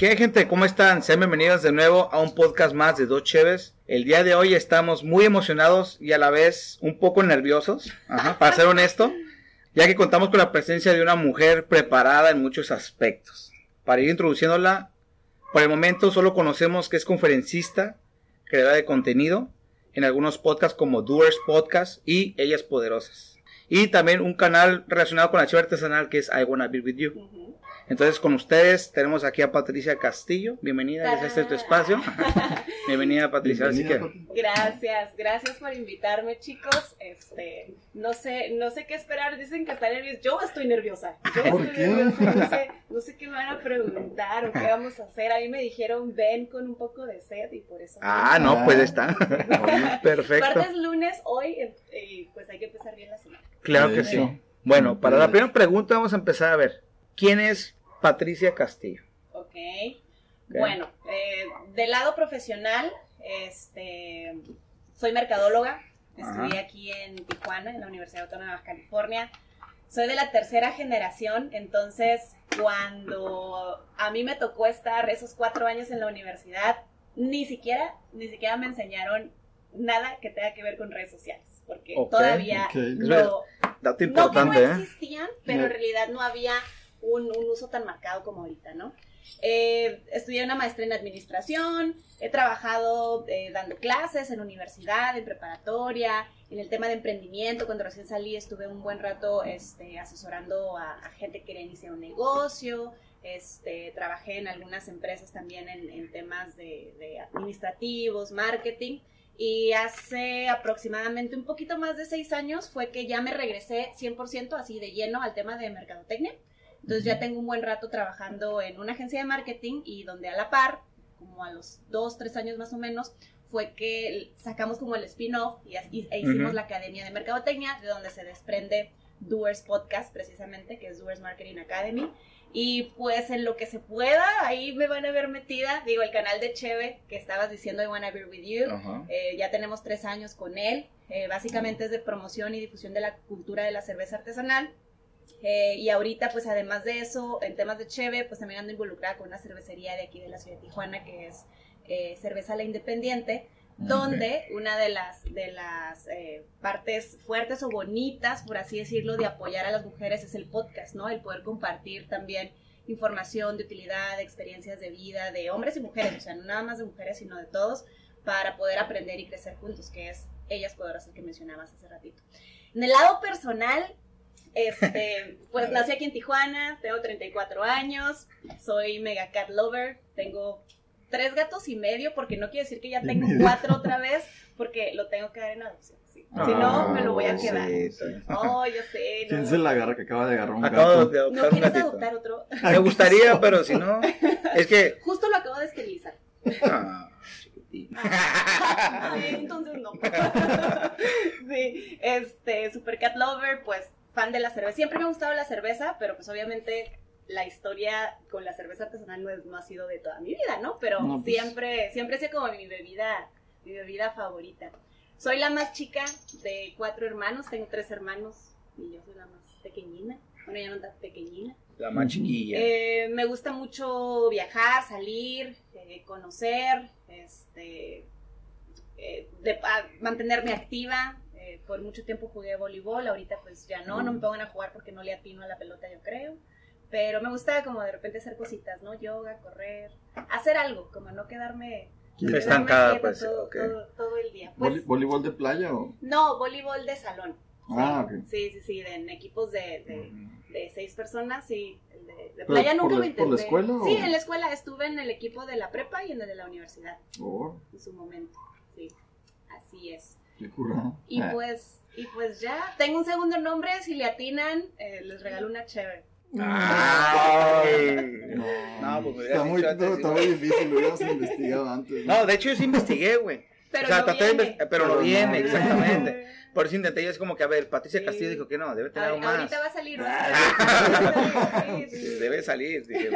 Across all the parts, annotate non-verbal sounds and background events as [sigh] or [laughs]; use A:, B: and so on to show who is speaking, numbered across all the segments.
A: ¿Qué gente? ¿Cómo están? Sean bienvenidos de nuevo a un podcast más de Dos Cheves. El día de hoy estamos muy emocionados y a la vez un poco nerviosos, para ser honesto, ya que contamos con la presencia de una mujer preparada en muchos aspectos. Para ir introduciéndola, por el momento solo conocemos que es conferencista, creadora de contenido, en algunos podcasts como Doers Podcast y Ellas Poderosas. Y también un canal relacionado con la chiva artesanal que es I Wanna Be With You. Entonces con ustedes tenemos aquí a Patricia Castillo. Bienvenida, este es tu espacio. [laughs] Bienvenida Patricia. Así que...
B: Gracias, gracias por invitarme chicos. Este, no sé, no sé qué esperar. Dicen que están nerviosos. Yo estoy nerviosa. Yo estoy nerviosa. No sé, no sé qué me van a preguntar o qué vamos a hacer. A mí me dijeron ven con un poco de sed y por eso.
A: Ah, no, pues está. [laughs] Perfecto.
B: Martes, lunes, hoy, y pues hay que empezar bien la semana.
A: Claro que sí. Bueno, para la primera pregunta vamos a empezar a ver. ¿Quién es Patricia Castillo.
B: Ok. okay. Bueno, eh, del lado profesional, este, soy mercadóloga. Estudié aquí en Tijuana, en la Universidad Autónoma de California. Soy de la tercera generación, entonces cuando a mí me tocó estar esos cuatro años en la universidad, ni siquiera, ni siquiera me enseñaron nada que tenga que ver con redes sociales, porque todavía no, no que no ¿eh? existían, pero en realidad no había un, uso tan marcado como ahorita, ¿no? Eh, estudié una maestría en administración, he trabajado eh, dando clases en universidad, en preparatoria, en el tema de emprendimiento. Cuando recién salí estuve un buen rato este, asesorando a, gente que quería iniciar un negocio. Este, trabajé en algunas empresas también en, temas de, de, administrativos, marketing. Y hace aproximadamente un poquito más de seis años fue que ya me regresé 100% así de lleno al tema de mercadotecnia. Entonces ya tengo un buen rato trabajando en una agencia de marketing y donde a la par, como a los dos, tres años más o menos, fue que sacamos como el spin-off y, e hicimos la Academia de Mercadotecnia, de donde se desprende Doers Podcast, precisamente, que es Doers Marketing Academy. Y pues en lo que se pueda, ahí me van a ver metida. Digo, el canal de Cheve, que estabas diciendo I Wanna Be With You, eh, ya tenemos tres años con él. Eh, básicamente es de promoción y difusión de la cultura de la cerveza artesanal. Eh, y ahorita, pues además de eso, en temas de Cheve, pues también ando involucrada con una cervecería de aquí de la ciudad de Tijuana, que es eh, Cerveza La Independiente, donde una de las, de las eh, partes fuertes o bonitas, por así decirlo, de apoyar a las mujeres es el podcast, ¿no? El poder compartir también información de utilidad, de experiencias de vida, de hombres y mujeres, o sea, no nada más de mujeres, sino de todos, para poder aprender y crecer juntos, que es ellas poderosas que mencionabas hace ratito. En el lado personal, este, [laughs] pues nací aquí en Tijuana, tengo 34 años, soy mega cat lover, tengo tres gatos y medio, porque no quiere decir que ya tengo cuatro otra vez, porque lo tengo que dar en adopción. si no, me lo voy a quedar. Oh, yo sé. [laughs]
C: ¿Quién se la agarra que acaba de agarrar un
A: acabo De
B: adoptar ¿No quieres adoptar otro?
A: Me gustaría, [laughs] pero si no, es que...
B: Justo lo acabo de esterilizar. Ah, entonces no. sí, este, Super Cat Lover, pues fan de la cerveza. Siempre me ha gustado la cerveza, pero pues obviamente la historia con la cerveza artesanal no, es, no ha sido de toda mi vida, ¿no? Pero pues. siempre, siempre ha sido como mi bebida, mi bebida favorita. Soy la más chica de cuatro hermanos, tengo tres hermanos y yo soy la más pequeñina. Bueno, ya no tan pequeñina.
A: La más chiquilla.
B: Eh, me gusta mucho viajar, salir, eh, conocer, este, eh, de, mantenerme activa. Eh, por mucho tiempo jugué voleibol, ahorita pues ya no, no me pongan a jugar porque no le atino a la pelota, yo creo. Pero me gusta como de repente hacer cositas, ¿no? Yoga, correr, hacer algo, como no quedarme
A: estancada pues
B: todo, todo, el día. Pues,
C: ¿Voleibol de playa o?
B: No, voleibol de salón.
C: Ah,
B: sí, sí, sí, sí, en equipos de, de, seis personas, sí. De, playa nunca me intenté.
C: ¿Por la escuela?
B: Sí, en la escuela estuve en el equipo de la prepa y en el de la universidad.
C: Oh.
B: En su momento, sí. Así es.
C: Y
B: ah. pues, y pues ya, tengo un segundo nombre, si le atinan, eh, les regalo una chévere.
A: Ay,
C: no, pues está muy, está muy difícil, lo hubiéramos investigado antes.
A: ¿no? de hecho yo sí investigué, güey.
B: Pero, o sea,
A: no viene. pero lo viene, exactamente. [laughs] Por eso intenté yo, es como que, a ver, Patricia Castillo dijo que no, debe tener algo más.
B: Ahorita va a salir. Va [laughs]
A: debe salir, dije,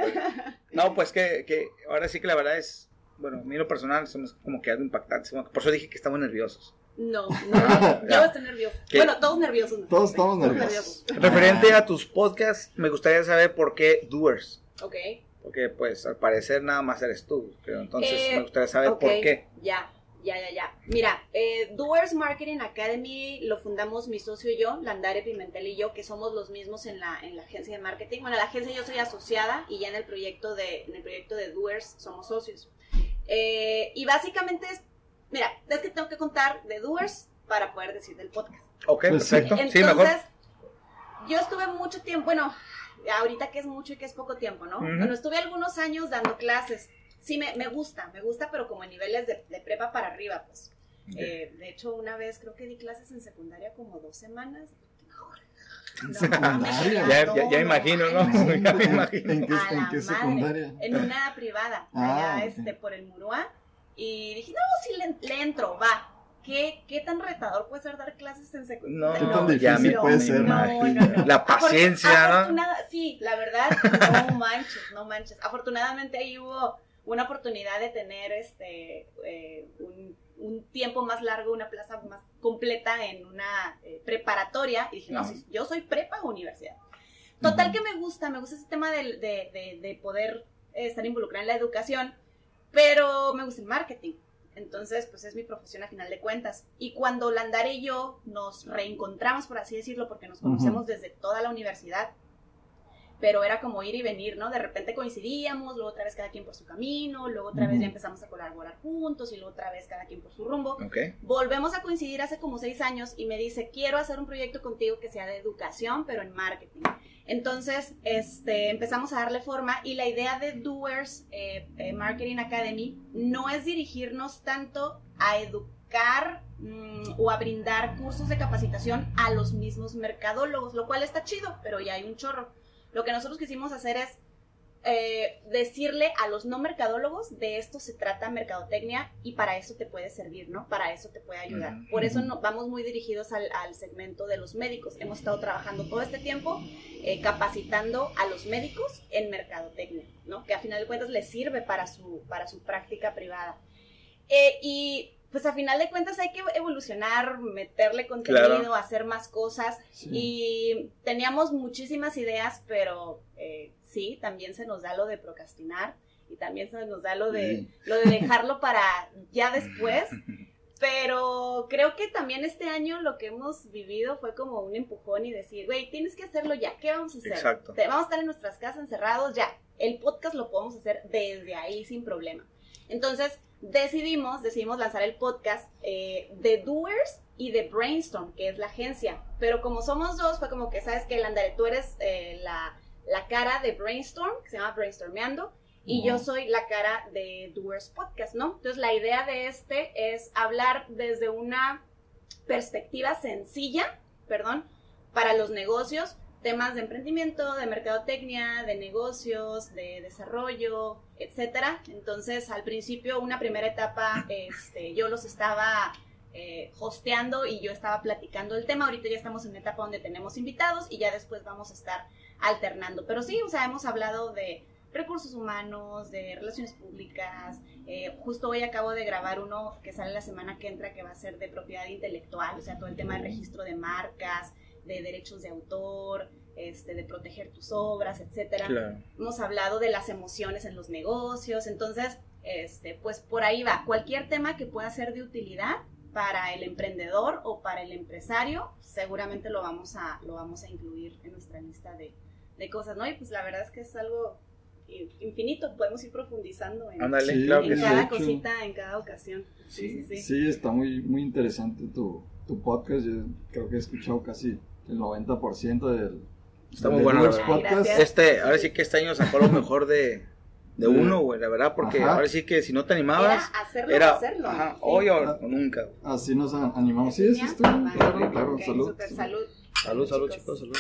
A: No, pues que, que ahora sí que la verdad es, bueno, a mí lo personal somos como que algo impactante. Por eso dije que estamos nerviosos. [laughs]
B: No, no, yo estoy nervioso. Bueno, todos nerviosos.
C: Todos estamos nerviosos. [laughs]
A: Referente a tus podcasts, me gustaría saber por qué Doers.
B: Ok.
A: Porque pues al parecer nada más eres tú, pero entonces me gustaría saber por qué.
B: Ya, ya, ya, ya. Mira, eh, Doers Marketing Academy lo fundamos mi socio y yo, Landare Pimentel y yo, que somos los mismos en la, en la agencia de marketing. Bueno, la agencia yo soy asociada y ya en el proyecto de, en el proyecto de Doers somos socios. Eh, y básicamente es, mira, es que tengo que contar de Doers para poder decir del podcast.
A: Ok, pues perfecto.
B: Entonces, sí, mejor. yo estuve mucho tiempo, bueno, ahorita que es mucho y que es poco tiempo, ¿no? Bueno, estuve algunos años dando clases sí me, me gusta, me gusta, pero como en niveles de, de prepa para arriba, pues. Eh, de hecho, una vez creo que di clases en secundaria como dos semanas.
A: ya, ya, imagino, ¿no? ya me imagino.
C: ¿En qué, ¿en qué secundaria?
B: En una privada, ah, allá este, por el Murúa. Y dije, no, sí le, le entro, va. ¿Qué, ¿Qué, tan retador puede ser dar clases en secundaria?
C: No, ¿Qué tan difícil puede ser?
A: No, no, la paciencia,
B: ¿no? Sí, la verdad, no manches, no manches. Afortunadamente ahí hubo una oportunidad de tener este eh, un, tiempo más largo, una plaza más completa en una eh, preparatoria. Y dije, no, yo soy prepa o universidad. Total que me gusta, me gusta ese tema de, de, poder estar involucrada en la educación, pero me gusta el marketing. Entonces, pues es mi profesión a final de cuentas. Y cuando Landare y yo nos reencontramos, por así decirlo, porque nos conocemos desde toda la universidad, pero era como ir y venir, ¿no? De repente coincidíamos, luego otra vez cada quien por su camino, luego otra vez ya empezamos a colaborar juntos y luego otra vez cada quien por su rumbo. Volvemos a coincidir hace como seis años y me dice, quiero hacer un proyecto contigo que sea de educación, pero en marketing. Entonces, este, empezamos a darle forma y la idea de Doers eh, eh, Marketing Academy no es dirigirnos tanto a educar mm, o a brindar cursos de capacitación a los mismos mercadólogos, lo cual está chido, pero ya hay un chorro. Lo que nosotros quisimos hacer es eh, decirle a los no mercadólogos de esto se trata mercadotecnia y para eso te puede servir, ¿no? Para eso te puede ayudar. Por eso no, vamos muy dirigidos al, segmento de los médicos. Hemos estado trabajando todo este tiempo eh, capacitando a los médicos en mercadotecnia, ¿no? Que a final de cuentas les sirve para su, para su práctica privada. Eh, y pues a final de cuentas hay que evolucionar, meterle contenido, hacer más cosas. Y teníamos muchísimas ideas, pero eh, sí, también se nos da lo de procrastinar y también se nos da lo de, lo de dejarlo para ya después. [laughs] Pero creo que también este año lo que hemos vivido fue como un empujón y decir, güey, tienes que hacerlo ya, ¿qué vamos a hacer? Exacto. Vamos a estar en nuestras casas encerrados ya. El podcast lo podemos hacer desde ahí sin problema. Entonces, decidimos, decidimos lanzar el podcast eh, de Doers y de Brainstorm, que es la agencia. Pero como somos dos, fue como que, ¿sabes que Landare, tú eres eh, la, cara de Brainstorm, que se llama Brainstormeando, y yo soy la cara de Doers Podcast, ¿no? Entonces, la idea de este es hablar desde una perspectiva sencilla, perdón, para los negocios, temas de emprendimiento, de mercadotecnia, de negocios, de desarrollo, etcétera. Entonces, al principio, una primera etapa, este, yo los estaba eh, hosteando y yo estaba platicando el tema. Ahorita ya estamos en una etapa donde tenemos invitados y ya después vamos a estar alternando. Pero sí, o sea, hemos hablado de recursos humanos, de relaciones públicas. Eh, justo hoy acabo de grabar uno que sale la semana que entra que va a ser de propiedad intelectual, o sea, todo el tema de registro de marcas, de derechos de autor, este, de proteger tus obras, etcétera. Hemos hablado de las emociones en los negocios, entonces, este, pues por ahí va. Cualquier tema que pueda ser de utilidad para el emprendedor o para el empresario, seguramente lo vamos a, lo vamos a incluir en nuestra lista de, de cosas, ¿no? Y pues la verdad es que es algo infinito, podemos ir profundizando en, cada cosita, en cada ocasión.
C: Sí, sí, sí. está muy, muy interesante tu, tu podcast, yo creo que he escuchado casi el 90% del...
A: Está muy bueno. Este, ahora sí que este año sacó lo mejor de, de uno, güey, la verdad, porque ahora sí que si no te animabas,
B: era hacerlo, era, hacerlo.
A: Ajá, hoy o nunca.
C: Así nos animamos. Sí, sí, estuvo. Claro, claro, salud.
B: salud.
A: Salud, salud, chicos, salud.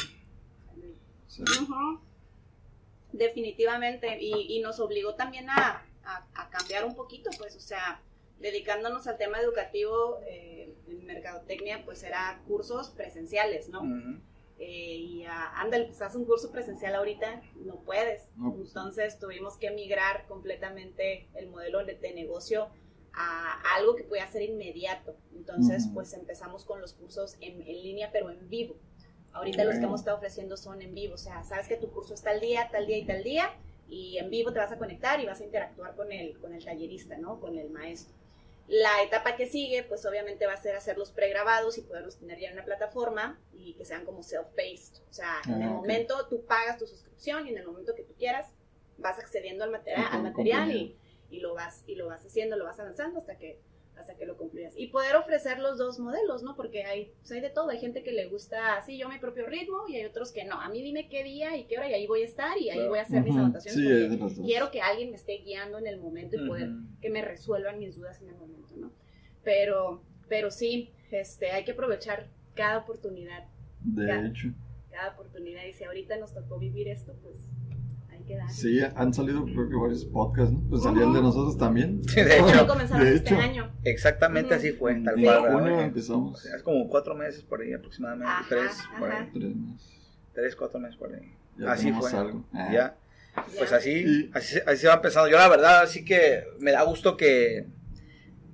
B: Definitivamente, y, y, nos obligó también a, a, a, cambiar un poquito, pues, o sea, dedicándonos al tema educativo, eh, en mercadotecnia, pues era cursos presenciales, ¿no? Eh, y ándale, pues haz un curso presencial ahorita, no puedes. Pues, Entonces tuvimos que migrar completamente el modelo de, negocio a, algo que pueda ser inmediato. Entonces, pues empezamos con los cursos en, línea, pero en vivo. Ahorita los que hemos estado ofreciendo son en vivo, o sea, sabes que tu curso está al día, tal día y tal día, y en vivo te vas a conectar y vas a interactuar con el, con el tallerista, ¿no? Con el maestro. La etapa que sigue, pues obviamente va a ser hacerlos pregrabados y poderlos tener ya en una plataforma y que sean como self-paced. O sea, en el
C: Ah,
B: momento tú pagas tu suscripción y en el momento que tú quieras vas accediendo al al material y, y lo vas y lo vas haciendo, lo vas avanzando hasta que hasta que lo concluyas. Y poder ofrecer los dos modelos, ¿no? Porque hay, pues hay de todo. Hay gente que le gusta así, yo mi propio ritmo, y hay otros que no. A mí dime qué día y qué hora, y ahí voy a estar, y ahí
A: Claro.
B: voy a hacer mis anotaciones.
C: Sí,
B: porque
C: es de los dos.
B: quiero que alguien me esté guiando en el momento y poder que me resuelvan mis dudas en el momento, ¿no? Pero, pero sí, este, hay que aprovechar cada oportunidad,
C: De hecho.
B: cada oportunidad. Y si ahorita nos tocó vivir esto, pues que dar.
C: Sí, han salido creo que varios podcasts, ¿no? Pues salió el de nosotros también. [laughs]
A: Sí, de hecho,
B: comenzamos
C: de
B: este
C: hecho.
B: año.
A: exactamente así fue, tal
C: En
A: cual. ¿verdad?
C: junio empezamos.
A: o sea, es como cuatro meses por ahí aproximadamente,
B: Ajá,
A: tres, por
B: ajá.
A: ahí,
C: Tres meses.
A: tres, cuatro meses por ahí.
C: Ya
A: así fue.
C: algo.
A: Ya, pues
B: Ya.
A: así, así, así se va empezando. Yo la verdad, así que me da gusto que,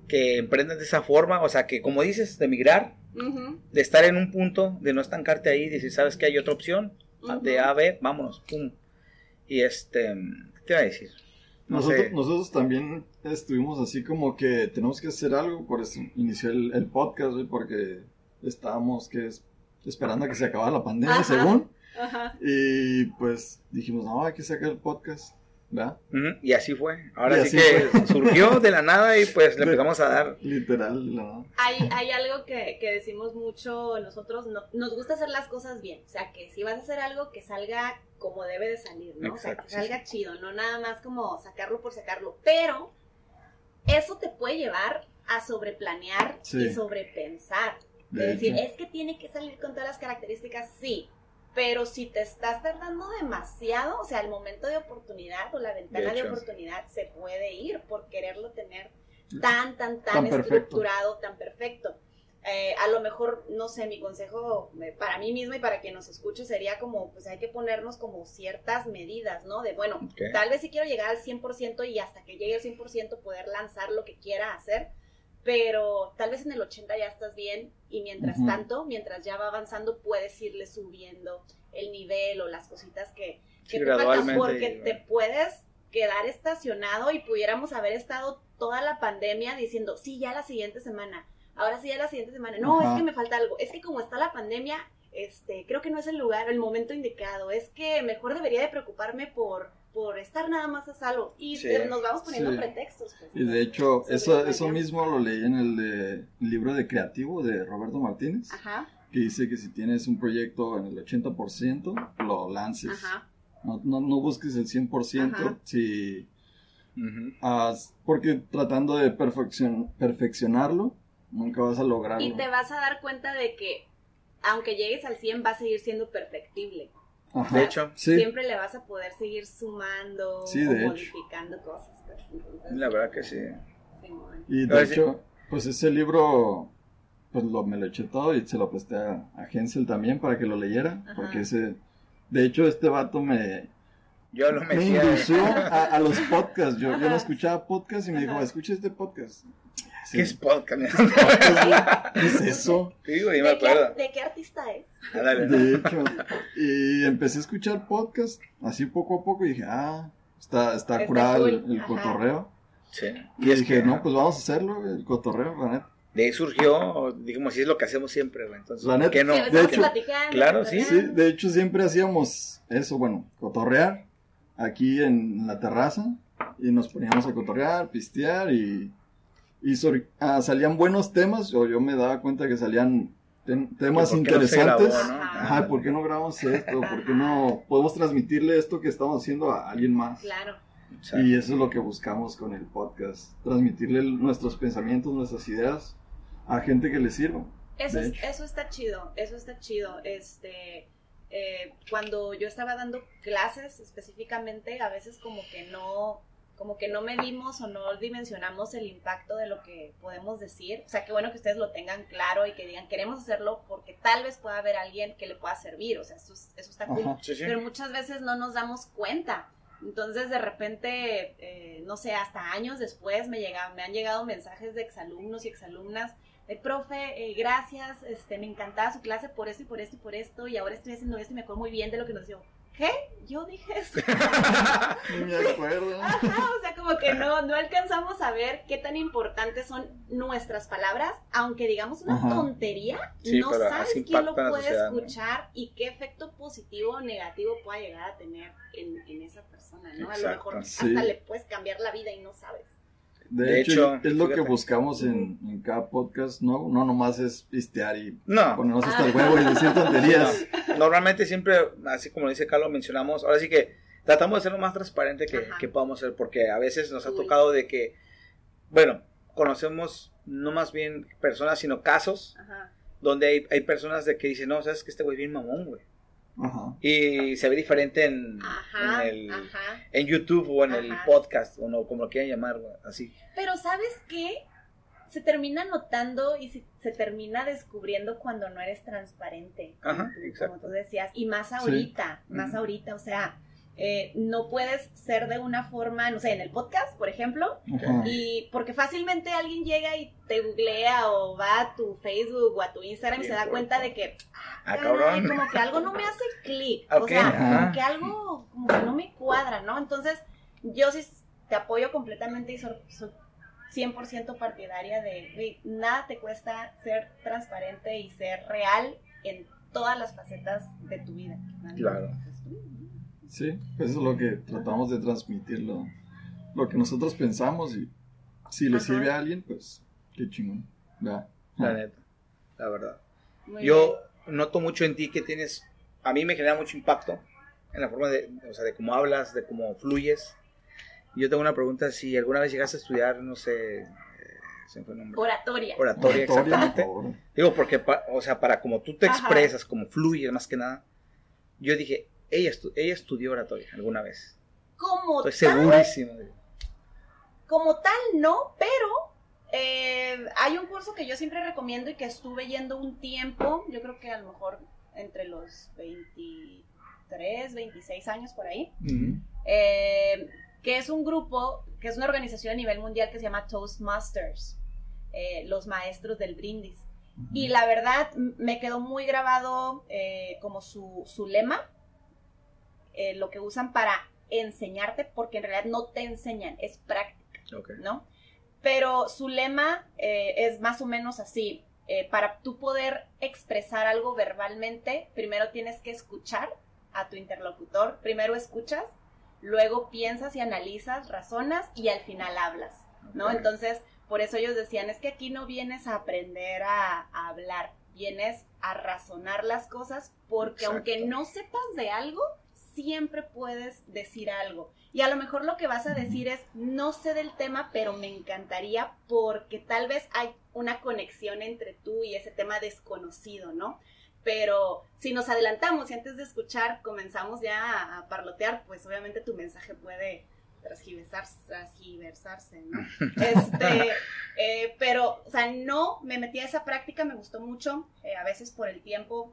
A: que emprendan de esa forma, o sea, que como dices, de migrar, de estar en un punto, de no estancarte ahí, decir, ¿sabes que hay otra opción? De A a B, vámonos, pum. Y este, ¿qué te iba a decir? No
C: Nosotros,
A: sé.
C: nosotros también estuvimos así como que tenemos que hacer algo, por eso inició el, el podcast, porque estábamos que es- esperando a que se acabara la pandemia,
B: Ajá.
C: según,
B: Ajá.
C: y pues dijimos, no, hay que sacar el podcast,
A: Y así fue. Ahora
C: Y
A: sí que [laughs] surgió de la nada y pues le empezamos a dar.
C: Literal, nada.
B: Hay, hay algo que, que decimos mucho nosotros, no- nos gusta hacer las cosas bien, o sea, que si vas a hacer algo que salga como debe de salir, ¿no? o sea, que
A: sí,
B: salga chido, no nada más como sacarlo por sacarlo, pero eso te puede llevar a sobreplanear
C: Sí.
B: y sobrepensar. De,
C: De
B: decir,
C: hecho.
B: es que tiene que salir con todas las características, sí, pero si te estás tardando demasiado, o sea, el momento de oportunidad o la ventana de, oportunidad se puede ir por quererlo tener tan, tan, tan,
C: Tan perfecto.
B: estructurado, tan perfecto. Eh, a lo mejor, no sé, mi consejo eh, para mí misma y para quien nos escuche sería como, pues hay que ponernos como ciertas medidas, ¿no? De, bueno, tal vez si quiero llegar al 100% y hasta que llegue al 100% poder lanzar lo que quiera hacer, pero tal vez en el 80 ya estás bien y mientras tanto, mientras ya va avanzando, puedes irle subiendo el nivel o las cositas que,
A: Sí,
B: que te faltan porque te puedes quedar estacionado y pudiéramos haber estado toda la pandemia diciendo, sí, ya la siguiente semana, ahora sí, ya la siguiente semana, no, es que me falta algo, es que como está la pandemia, este, creo que no es el lugar, el momento indicado, es que mejor debería de preocuparme por, por estar nada más a salvo y
A: Sí.
B: eh, nos vamos poniendo
C: Sí.
B: pretextos. pues,
C: Y de hecho, eso, eso mismo lo leí en el, de, el libro de creativo de Roberto Martínez,
B: Ajá,
C: que dice que si tienes un proyecto en el 80%, lo lances.
B: ajá,
C: No, no, no busques el 100%,
B: Ajá.
C: si, haz- porque tratando de perfeccion- perfeccionarlo, nunca vas a lograrlo.
B: y te vas a dar cuenta de que aunque llegues al 100 va a seguir siendo perfectible.
C: Ajá.
A: De hecho,
C: Sí,
B: Siempre le vas a poder seguir sumando
C: Sí,
B: o
C: hecho.
B: modificando cosas. pues, entonces,
A: la verdad que sí.
C: Y de
A: Ahora
C: hecho, pues ese libro, pues lo, me lo eché todo y se lo presté a, a Hensel también para que lo leyera,
B: Ajá.
C: porque ese, de hecho este vato me,
A: Yo lo
C: me indució a, a los podcasts, yo, yo no escuchaba podcasts y me dijo, escucha este podcast. Sí,
A: ¿Qué es podcast?
C: ¿Qué es eso?
A: Sí, güey, me
B: ¿De, qué,
A: acuerdo.
B: de qué artista es?
A: ¿no?
C: De hecho, y empecé a escuchar podcast así poco a poco y dije, ah, está, está
B: Está
C: curado el,
B: cool,
C: el
B: ajá.
C: cotorreo.
A: Sí.
C: Y es que, no, pues vamos a hacerlo, el cotorreo, la neta.
A: De ahí surgió, digamos, sí es lo que hacemos siempre, güey. Entonces,
C: La neta.
A: ¿qué no?
B: Sí,
C: de
B: estamos
C: hecho,
B: platicando,
A: claro, sí,
C: Sí, de hecho siempre hacíamos eso, bueno, cotorrear aquí en la terraza y nos poníamos a cotorrear, pistear y, y sobre- ah, salían buenos temas o yo me daba cuenta que salían tem- temas
A: ¿Por qué no se grabó,
C: interesantes.
A: no?
C: Ajá, ¿por qué no grabamos esto? ¿Por qué no podemos transmitirle esto que estamos haciendo a alguien más?
B: Claro.
C: Y eso es lo que buscamos con el podcast, transmitirle nuestros pensamientos, nuestras ideas a gente que le sirva.
B: Eso, es- eso está chido, eso está chido. Este, eh, cuando yo estaba dando clases específicamente, a veces como que no, como que no medimos o no dimensionamos el impacto de lo que podemos decir. O sea, qué bueno que ustedes lo tengan claro y que digan, queremos hacerlo porque tal vez pueda haber alguien que le pueda servir. O sea, eso, es- eso está cool.
C: Ajá.
A: sí, sí.
B: pero muchas veces no nos damos cuenta. Entonces, de repente, eh, no sé, hasta años después me, llega, me han llegado mensajes de exalumnos y exalumnas de profe, eh, gracias, este, me encantaba su clase por esto y por esto y por esto, y ahora estoy haciendo esto y me acuerdo muy bien de lo que nos dio. ¿qué? Yo dije eso. [laughs]
C: Me acuerdo.
B: Ajá, o sea, como que no, no alcanzamos a ver qué tan importantes son nuestras palabras, aunque digamos una
C: Ajá.
B: tontería,
A: Sí,
B: no sabes quién lo puede
A: sociedad, ¿no?
B: escuchar y qué efecto positivo o negativo pueda llegar a tener en, en esa persona, ¿no? A lo
A: Exacto.
B: mejor
C: Sí.
B: hasta le puedes cambiar la vida y no sabes.
C: De,
A: De
C: hecho,
A: hecho,
C: es lo que buscamos en, en cada podcast, ¿no? No nomás es pistear y
A: No,
C: ponernos hasta el
B: Ah.
C: huevo y decir tonterías. [laughs]
A: normalmente siempre, así como dice Carlos, mencionamos, ahora sí que tratamos de ser lo más transparente que, que podamos ser, porque a veces nos ha
B: Uy.
A: tocado de que, bueno, conocemos no más bien personas, sino casos
B: Ajá.
A: donde hay, hay personas de que dicen, no, sabes que este güey es bien mamón, güey.
C: Ajá.
A: Y se ve diferente en,
B: Ajá,
A: en, el, en YouTube o en el podcast, o no, como lo quieran llamar, así.
B: Pero ¿sabes qué? Se termina notando y se, se termina descubriendo cuando no eres transparente. como
A: Ajá,
B: tú-
A: exacto.
B: Como tú decías. Y más
C: Sí.
B: ahorita, más ahorita. O sea, eh, no puedes ser de una forma, no sé, en el podcast, por ejemplo. Y porque fácilmente alguien llega y te googlea o va a tu Facebook o a tu Instagram y se da cuenta de que,
A: Ah,
B: caray, como que algo no me hace clic. [laughs] O sea,
C: ajá.
B: como que algo como que no me cuadra, ¿no? Entonces, yo sí te apoyo completamente y soy, soy 100% partidaria de, güey, nada te cuesta ser transparente y ser real en todas las facetas de tu vida.
A: Claro.
C: Sí, pues eso es lo que tratamos de transmitir, lo, lo que nosotros pensamos y si le
B: Ajá.
C: sirve a alguien, pues qué chingón.
A: La neta, la verdad.
B: Muy
A: Yo noto mucho en ti que tienes, a mí me genera mucho impacto en la forma de, o sea, de cómo hablas, de cómo fluyes. Yo tengo una pregunta, si alguna vez llegaste a estudiar, no sé, eh, se me fue el nombre.
B: bien. Oratoria.
A: Oratoria,
C: Oratoria,
A: exactamente.
C: por favor.
A: Digo, porque, pa- o sea, para como tú te
B: Ajá.
A: expresas, como fluyes más que nada, yo dije, ella, estu- ella estudió oratoria alguna vez.
B: Como
A: Estoy
B: tal,
A: segurísimo.
B: como tal no, pero eh, hay un curso que yo siempre recomiendo y que estuve yendo un tiempo, yo creo que a lo mejor entre los 23, 26 años por ahí, eh, que es un grupo, que es una organización a nivel mundial que se llama Toastmasters, eh, los maestros del brindis. Y la verdad me quedó muy grabado como su, su lema, eh, lo que usan para enseñarte, porque en realidad no te enseñan, es práctica. ¿no? Pero su lema eh, es más o menos así. eh, para tú poder expresar algo verbalmente, primero tienes que escuchar a tu interlocutor. Primero escuchas, luego piensas y analizas, razonas y al final hablas, ¿no? Entonces, por eso ellos decían, es que aquí no vienes a aprender a, a hablar, vienes a razonar las cosas porque
A: Exacto.
B: aunque no sepas de algo, siempre puedes decir algo. Y a lo mejor lo que vas a decir es, no sé del tema, pero me encantaría porque tal vez hay una conexión entre tú y ese tema desconocido, ¿no? Pero si nos adelantamos y antes de escuchar comenzamos ya a, parlotear, pues obviamente tu mensaje puede transgiversarse, transgiversarse, ¿no? [laughs] Este, eh, pero, o sea, no me metí a esa práctica, me gustó mucho, eh, a veces por el tiempo,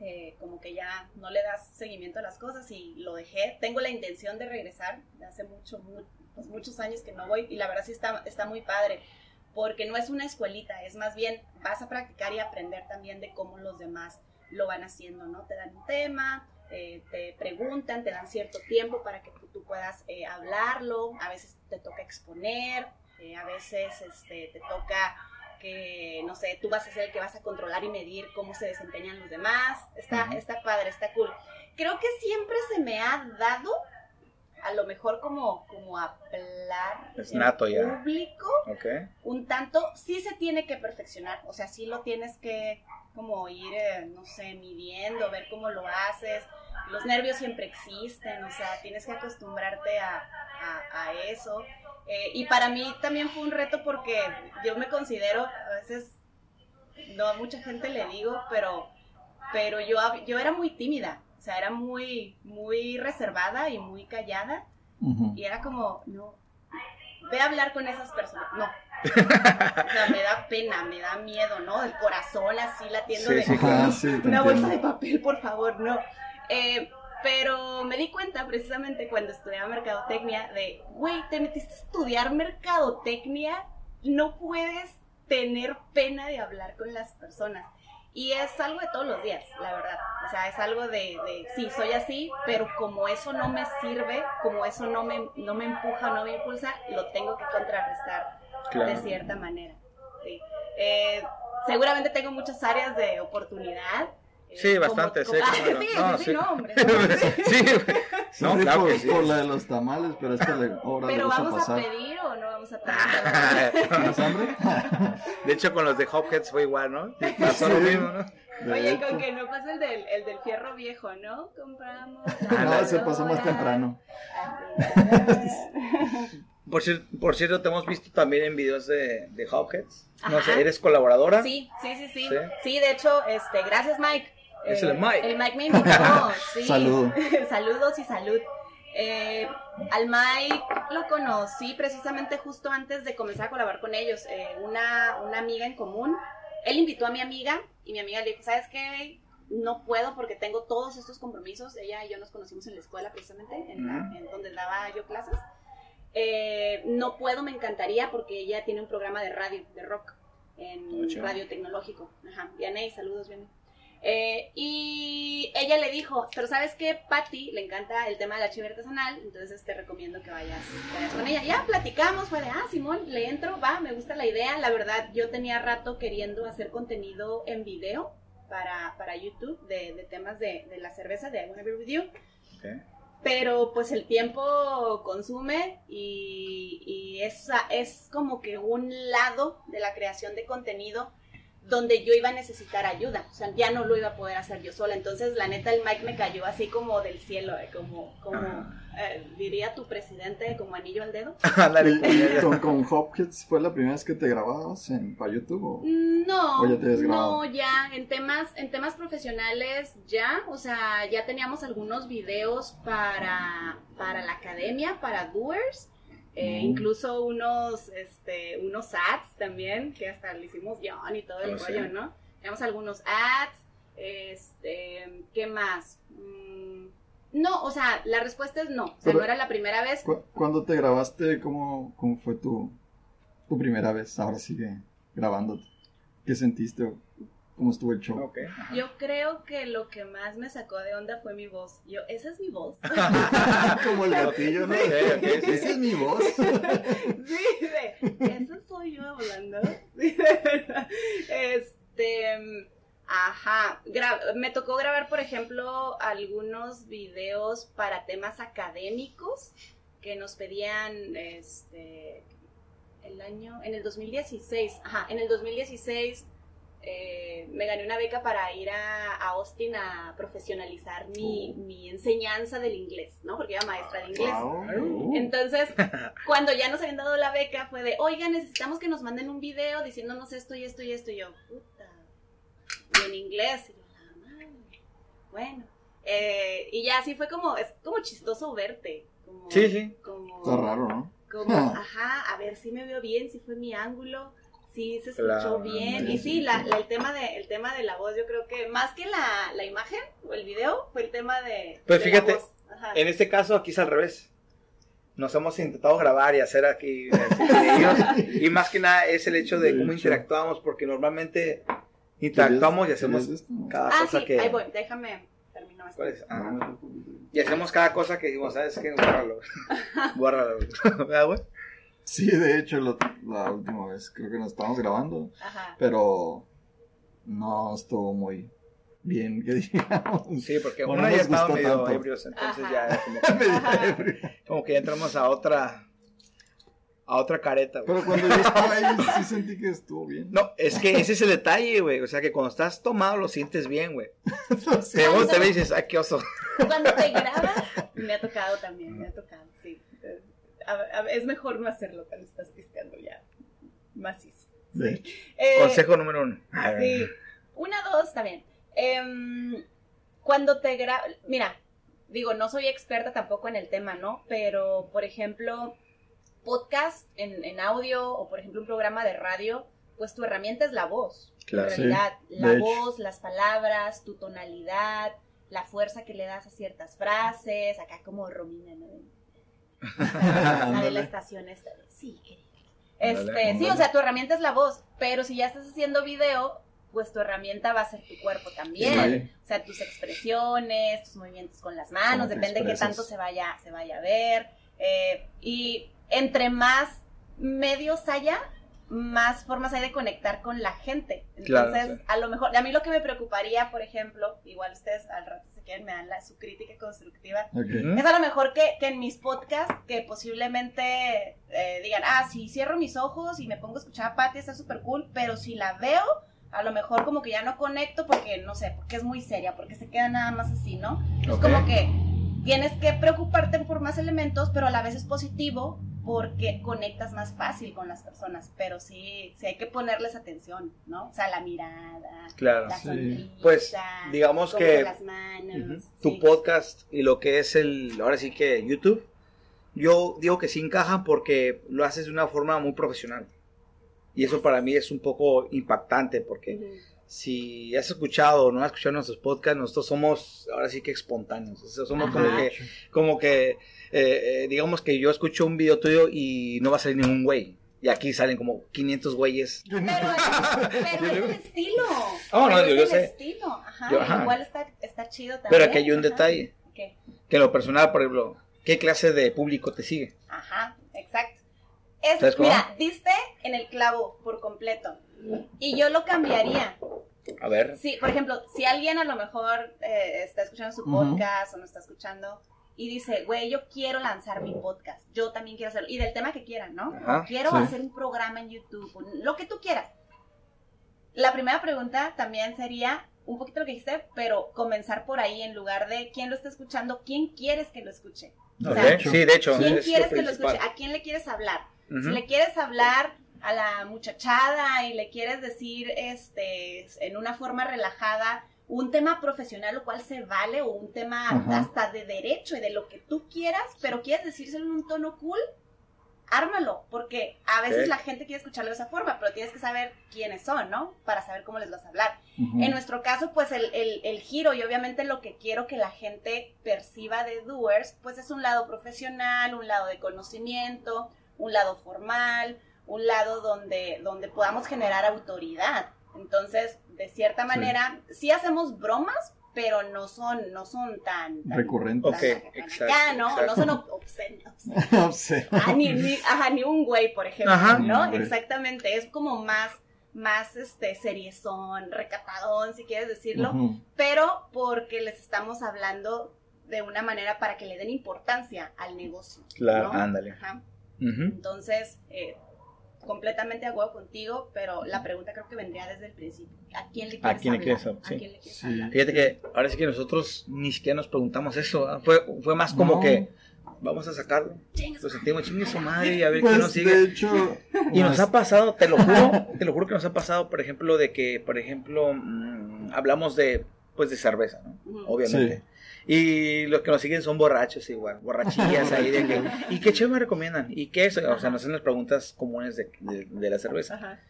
B: eh, como que ya no le das seguimiento a las cosas y lo dejé. Tengo la intención de regresar, hace mucho, mu- pues, muchos años que no voy y la verdad sí está, está muy padre, porque no es una escuelita, es más bien vas a practicar y aprender también de cómo los demás lo van haciendo, ¿no? Te dan un tema, eh, te preguntan, te dan cierto tiempo para que tú, tú puedas eh, hablarlo, a veces te toca exponer, eh, a veces este, te toca que, no sé, tú vas a ser el que vas a controlar y medir cómo se desempeñan los demás. Está, está padre, está cool. Creo que siempre se me ha dado, a lo mejor como, como hablar
A: Es
B: en
A: ya.
B: público, un tanto, sí se tiene que perfeccionar, o sea, sí lo tienes que como ir, eh, no sé, midiendo, ver cómo lo haces. Los nervios siempre existen, o sea, tienes que acostumbrarte a, a- a eso. Eh, y para mí también fue un reto porque yo me considero, a veces, no a mucha gente le digo, pero, pero yo, yo era muy tímida, o sea, era muy, muy reservada y muy callada. Y era como, no, ve a hablar con esas personas. No. O sea, me da pena, me da miedo, ¿no? El corazón así latiendo
A: Sí,
B: de
A: sí, claro.
B: una bolsa de papel, por favor, no. Eh, pero me di cuenta precisamente cuando estudiaba mercadotecnia de, güey, te metiste a estudiar mercadotecnia, no puedes tener pena de hablar con las personas. Y es algo de todos los días, la verdad. O sea, es algo de, de, sí, soy así, pero como eso no me sirve, como eso no me, no me empuja, no me impulsa, lo tengo que contrarrestar de cierta manera. Sí. Eh, seguramente tengo muchas áreas de oportunidad.
A: Eh, sí, bastante, [laughs] sí,
B: sí, sí, [laughs] sí, no, hombre.
A: sí,
C: no, claro que sí. por la de los tamales, pero esta hora
B: Pero vamos
C: a, pasar.
B: a pedir o no vamos a pedir.
C: ¿Tienes hambre? [laughs]
A: De hecho, con los de Hopheads fue igual, ¿no? Pasó lo mismo, ¿no?
B: Oye, con que no pasa el del, el del fierro viejo, ¿no? Compramos.
C: No, se pasó más temprano.
A: Por, por cierto, te hemos visto también en videos de, de Hopheads. No sé, ¿eres colaboradora?
B: Sí, sí, sí, sí. Sí, de hecho, este, gracias Mike.
A: Es el Mike.
B: El Mike me invitó, [laughs] sí.
C: Saludos. [laughs]
B: Saludos y salud. Eh, al Mike lo conocí precisamente justo antes de comenzar a colaborar con ellos. Eh, una, una amiga en común. Él invitó a mi amiga y mi amiga le dijo, ¿sabes qué? No puedo porque tengo todos estos compromisos. Ella y yo nos conocimos en la escuela precisamente, en, en donde daba yo clases. Eh, no puedo, me encantaría porque ella tiene un programa de radio, de rock, en radio tecnológico. Ajá, Vianey, saludos, Vianey. Eh, y ella le dijo, pero ¿sabes qué? Patty le encanta el tema de la chiva artesanal, entonces te recomiendo que vayas, vayas, con ella. Ya platicamos, fue de, ah, Simón, le entro, va, me gusta la idea. La verdad, yo tenía rato queriendo hacer contenido en video para, para YouTube de, de temas de, de, la cerveza, de I Wanna Be With You. Okay pero pues el tiempo consume y, y esa es como que un lado de la creación de contenido donde yo iba a necesitar ayuda, o sea, ya no lo iba a poder hacer yo sola, entonces la neta el mic me cayó así como del cielo, eh, como, como eh, diría tu presidente, como anillo al dedo. [laughs]
C: con, con Hopkins fue la primera vez que te grababas en, para YouTube? O,
B: no, ya no, ya, en temas, en temas profesionales ya, o sea, ya teníamos algunos videos para, para la academia, para doers, eh, incluso unos, este, unos ads también, que hasta le hicimos guion y todo el oh, rollo, ¿no? Tenemos algunos ads, este, ¿qué más? Mm, no, o sea, la respuesta es no, o sea, no era la primera vez.
C: ¿Cuándo te grabaste? ¿Cómo, cómo fue tu, tu primera vez? Ahora sigue grabándote. ¿Qué sentiste? Cómo estuvo el show.
B: Yo creo que lo que más me sacó de onda fue mi voz. Yo, esa es mi voz. [laughs]
C: Como el gatillo, ¿no? Esa es mi voz. [laughs]
B: sí, de, eso soy yo hablando. [laughs] Sí, de verdad. Este, ajá, me tocó grabar, por ejemplo, algunos videos para temas académicos que nos pedían, este, el año, en el 2016, ajá, en el 2016 eh, me gané una beca para ir a, Austin a profesionalizar mi, oh. mi, enseñanza del inglés, ¿no? Porque era maestra de inglés. Entonces, [laughs] cuando ya nos habían dado la beca, fue de, oiga, necesitamos que nos manden un video diciéndonos esto y esto y esto. Y yo, puta, y en inglés. Y yo, la madre. Bueno. Eh, y ya así fue como, es como chistoso verte. Como,
A: sí, sí.
B: Como,
C: Está raro, ¿no?
B: Como, [laughs] ajá, a ver si me veo bien, si fue mi ángulo sí se escuchó bien. Y sí, la, el, tema de, el tema de la voz, yo creo que más que la, la imagen o el video, fue el tema de.
A: Pues fíjate, en este caso aquí es al revés. Nos hemos intentado grabar y hacer aquí [laughs] y más que nada es el hecho de cómo interactuamos, porque normalmente interactuamos y hacemos cada
B: ah,
A: cosa
B: sí,
A: que.
B: Ahí voy, déjame termino esto.
A: Ah, y hacemos cada cosa que digo, ¿sabes qué? Guárdalo. [laughs] Guárdalo. ¿Verdad, güey?
C: Sí, de hecho, la última vez creo que nos estábamos grabando, pero no estuvo muy bien, que [laughs] digamos.
A: Sí, porque uno ya estaba medio ebrios, entonces ya como que, [laughs] como que ya entramos a otra a otra careta.
C: Pero cuando yo estaba ahí sí sentí que estuvo bien.
A: No, es que ese es el detalle, güey. O sea, que cuando estás tomado lo sientes bien, güey. [laughs] Te, te dices, ay, qué oso.
B: Cuando te grabas, me ha tocado también, me ha tocado, es mejor no hacerlo cuando estás pisteando ya macizo.
A: Sí. Eh, Consejo número uno.
B: Sí. Una, dos, bien. Em, cuando te grabas, mira, digo, no soy experta tampoco en el tema, ¿no? Pero, por ejemplo, podcast en, audio o, por ejemplo, un programa de radio, pues tu herramienta es la voz. Claro. En realidad, la voz, las palabras, tu tonalidad, la fuerza que le das a ciertas frases, acá como Romina, ¿no? [laughs] la de la estación Sí, Este, sí, o sea, tu herramienta es la voz, pero si ya estás haciendo video, pues tu herramienta va a ser tu cuerpo también. O sea, tus expresiones, tus movimientos con las manos, depende de qué tanto se vaya, se vaya a ver. Eh, y entre más medios haya, más formas hay de conectar con la gente. Entonces, a lo mejor, a mí lo que me preocuparía, por ejemplo, igual ustedes al rato si quieren me dan la, su crítica constructiva, es a lo mejor que, en mis podcasts, que posiblemente eh, digan, ah, si cierro mis ojos y me pongo a escuchar a Patti, está súper cool, pero si la veo, a lo mejor como que ya no conecto porque, no sé, porque es muy seria, porque se queda nada más así, ¿no? Es como que tienes que preocuparte por más elementos, pero a la vez es positivo porque conectas más fácil con las personas, pero sí, sí hay que ponerles atención, ¿no? O sea, la mirada,
A: claro, la sonrisa, pues digamos que
B: las manos,
A: tu podcast y lo que es el, ahora sí que YouTube, yo digo que sí encajan porque lo haces de una forma muy profesional. Y eso para mí es un poco impactante porque si has escuchado o no has escuchado nuestros podcasts, nosotros somos ahora sí que espontáneos. somos como que, como que eh, eh, digamos que yo escucho un video tuyo y no va a salir ningún güey. Y aquí salen como 500 güeyes.
B: Pero, es el estilo.
A: Oh, no, yo,
B: es el estilo. Ajá, Igual está, está, chido también.
A: Pero aquí hay un detalle. ¿Qué? Que en lo personal, por ejemplo, ¿qué clase de público te sigue?
B: Ajá, exacto. Es, mira, diste en el clavo por completo. Y yo lo cambiaría.
A: A ver.
B: Sí, por ejemplo, si alguien a lo mejor eh, está escuchando su podcast o no está escuchando y dice, güey, yo quiero lanzar mi podcast, yo también quiero hacerlo, y del tema que quieran, ¿no? quiero hacer un programa en YouTube, lo que tú quieras. La primera pregunta también sería un poquito lo que dijiste, pero comenzar por ahí en lugar de quién lo está escuchando, quién quieres que lo escuche.
A: sí, de hecho.
B: ¿Quién quieres que lo escuche? ¿A quién le quieres hablar? Si le quieres hablar a la muchachada y le quieres decir este en una forma relajada un tema profesional, lo cual se vale, o un tema hasta de derecho y de lo que tú quieras, pero quieres decírselo en un tono cool, ármalo, porque a veces la gente quiere escucharlo de esa forma, pero tienes que saber quiénes son, ¿no? Para saber cómo les vas a hablar. En nuestro caso, pues el, el, el, giro y obviamente lo que quiero que la gente perciba de Doers, pues es un lado profesional, un lado de conocimiento, un lado formal, un lado donde, donde podamos generar autoridad. Entonces, de cierta manera, sí, hacemos bromas, pero no son, no son tan,
C: recurrentes.
B: Tan, ¿no? No son obscenos. [laughs] ah, ni, ni, un güey, por ejemplo, ¿no? Exactamente, es como más más este seriezón, recatadón, si quieres decirlo, pero porque les estamos hablando de una manera para que le den importancia al negocio.
A: Claro, ándale.
B: Entonces, eh, completamente de acuerdo contigo, pero la pregunta creo que vendría desde el principio. ¿A quién le quieres, ¿A quién hablar?
A: Fíjate que ahora sí que nosotros ni siquiera nos preguntamos eso. Fue, fue más como que vamos a sacarlo. Lo sentimos chingue su madre y a ver pues, qué nos sigue.
C: De hecho,
A: y nos ha pasado, te lo juro, te lo juro que nos ha pasado, por ejemplo, de que, por ejemplo, mm, hablamos de, pues de cerveza, ¿no? Obviamente. Y los que nos siguen son borrachos igual, borrachillas ahí de que, [laughs] ¿y qué chévere me recomiendan? ¿Y qué es? O sea, nos hacen las preguntas comunes de, de, la cerveza.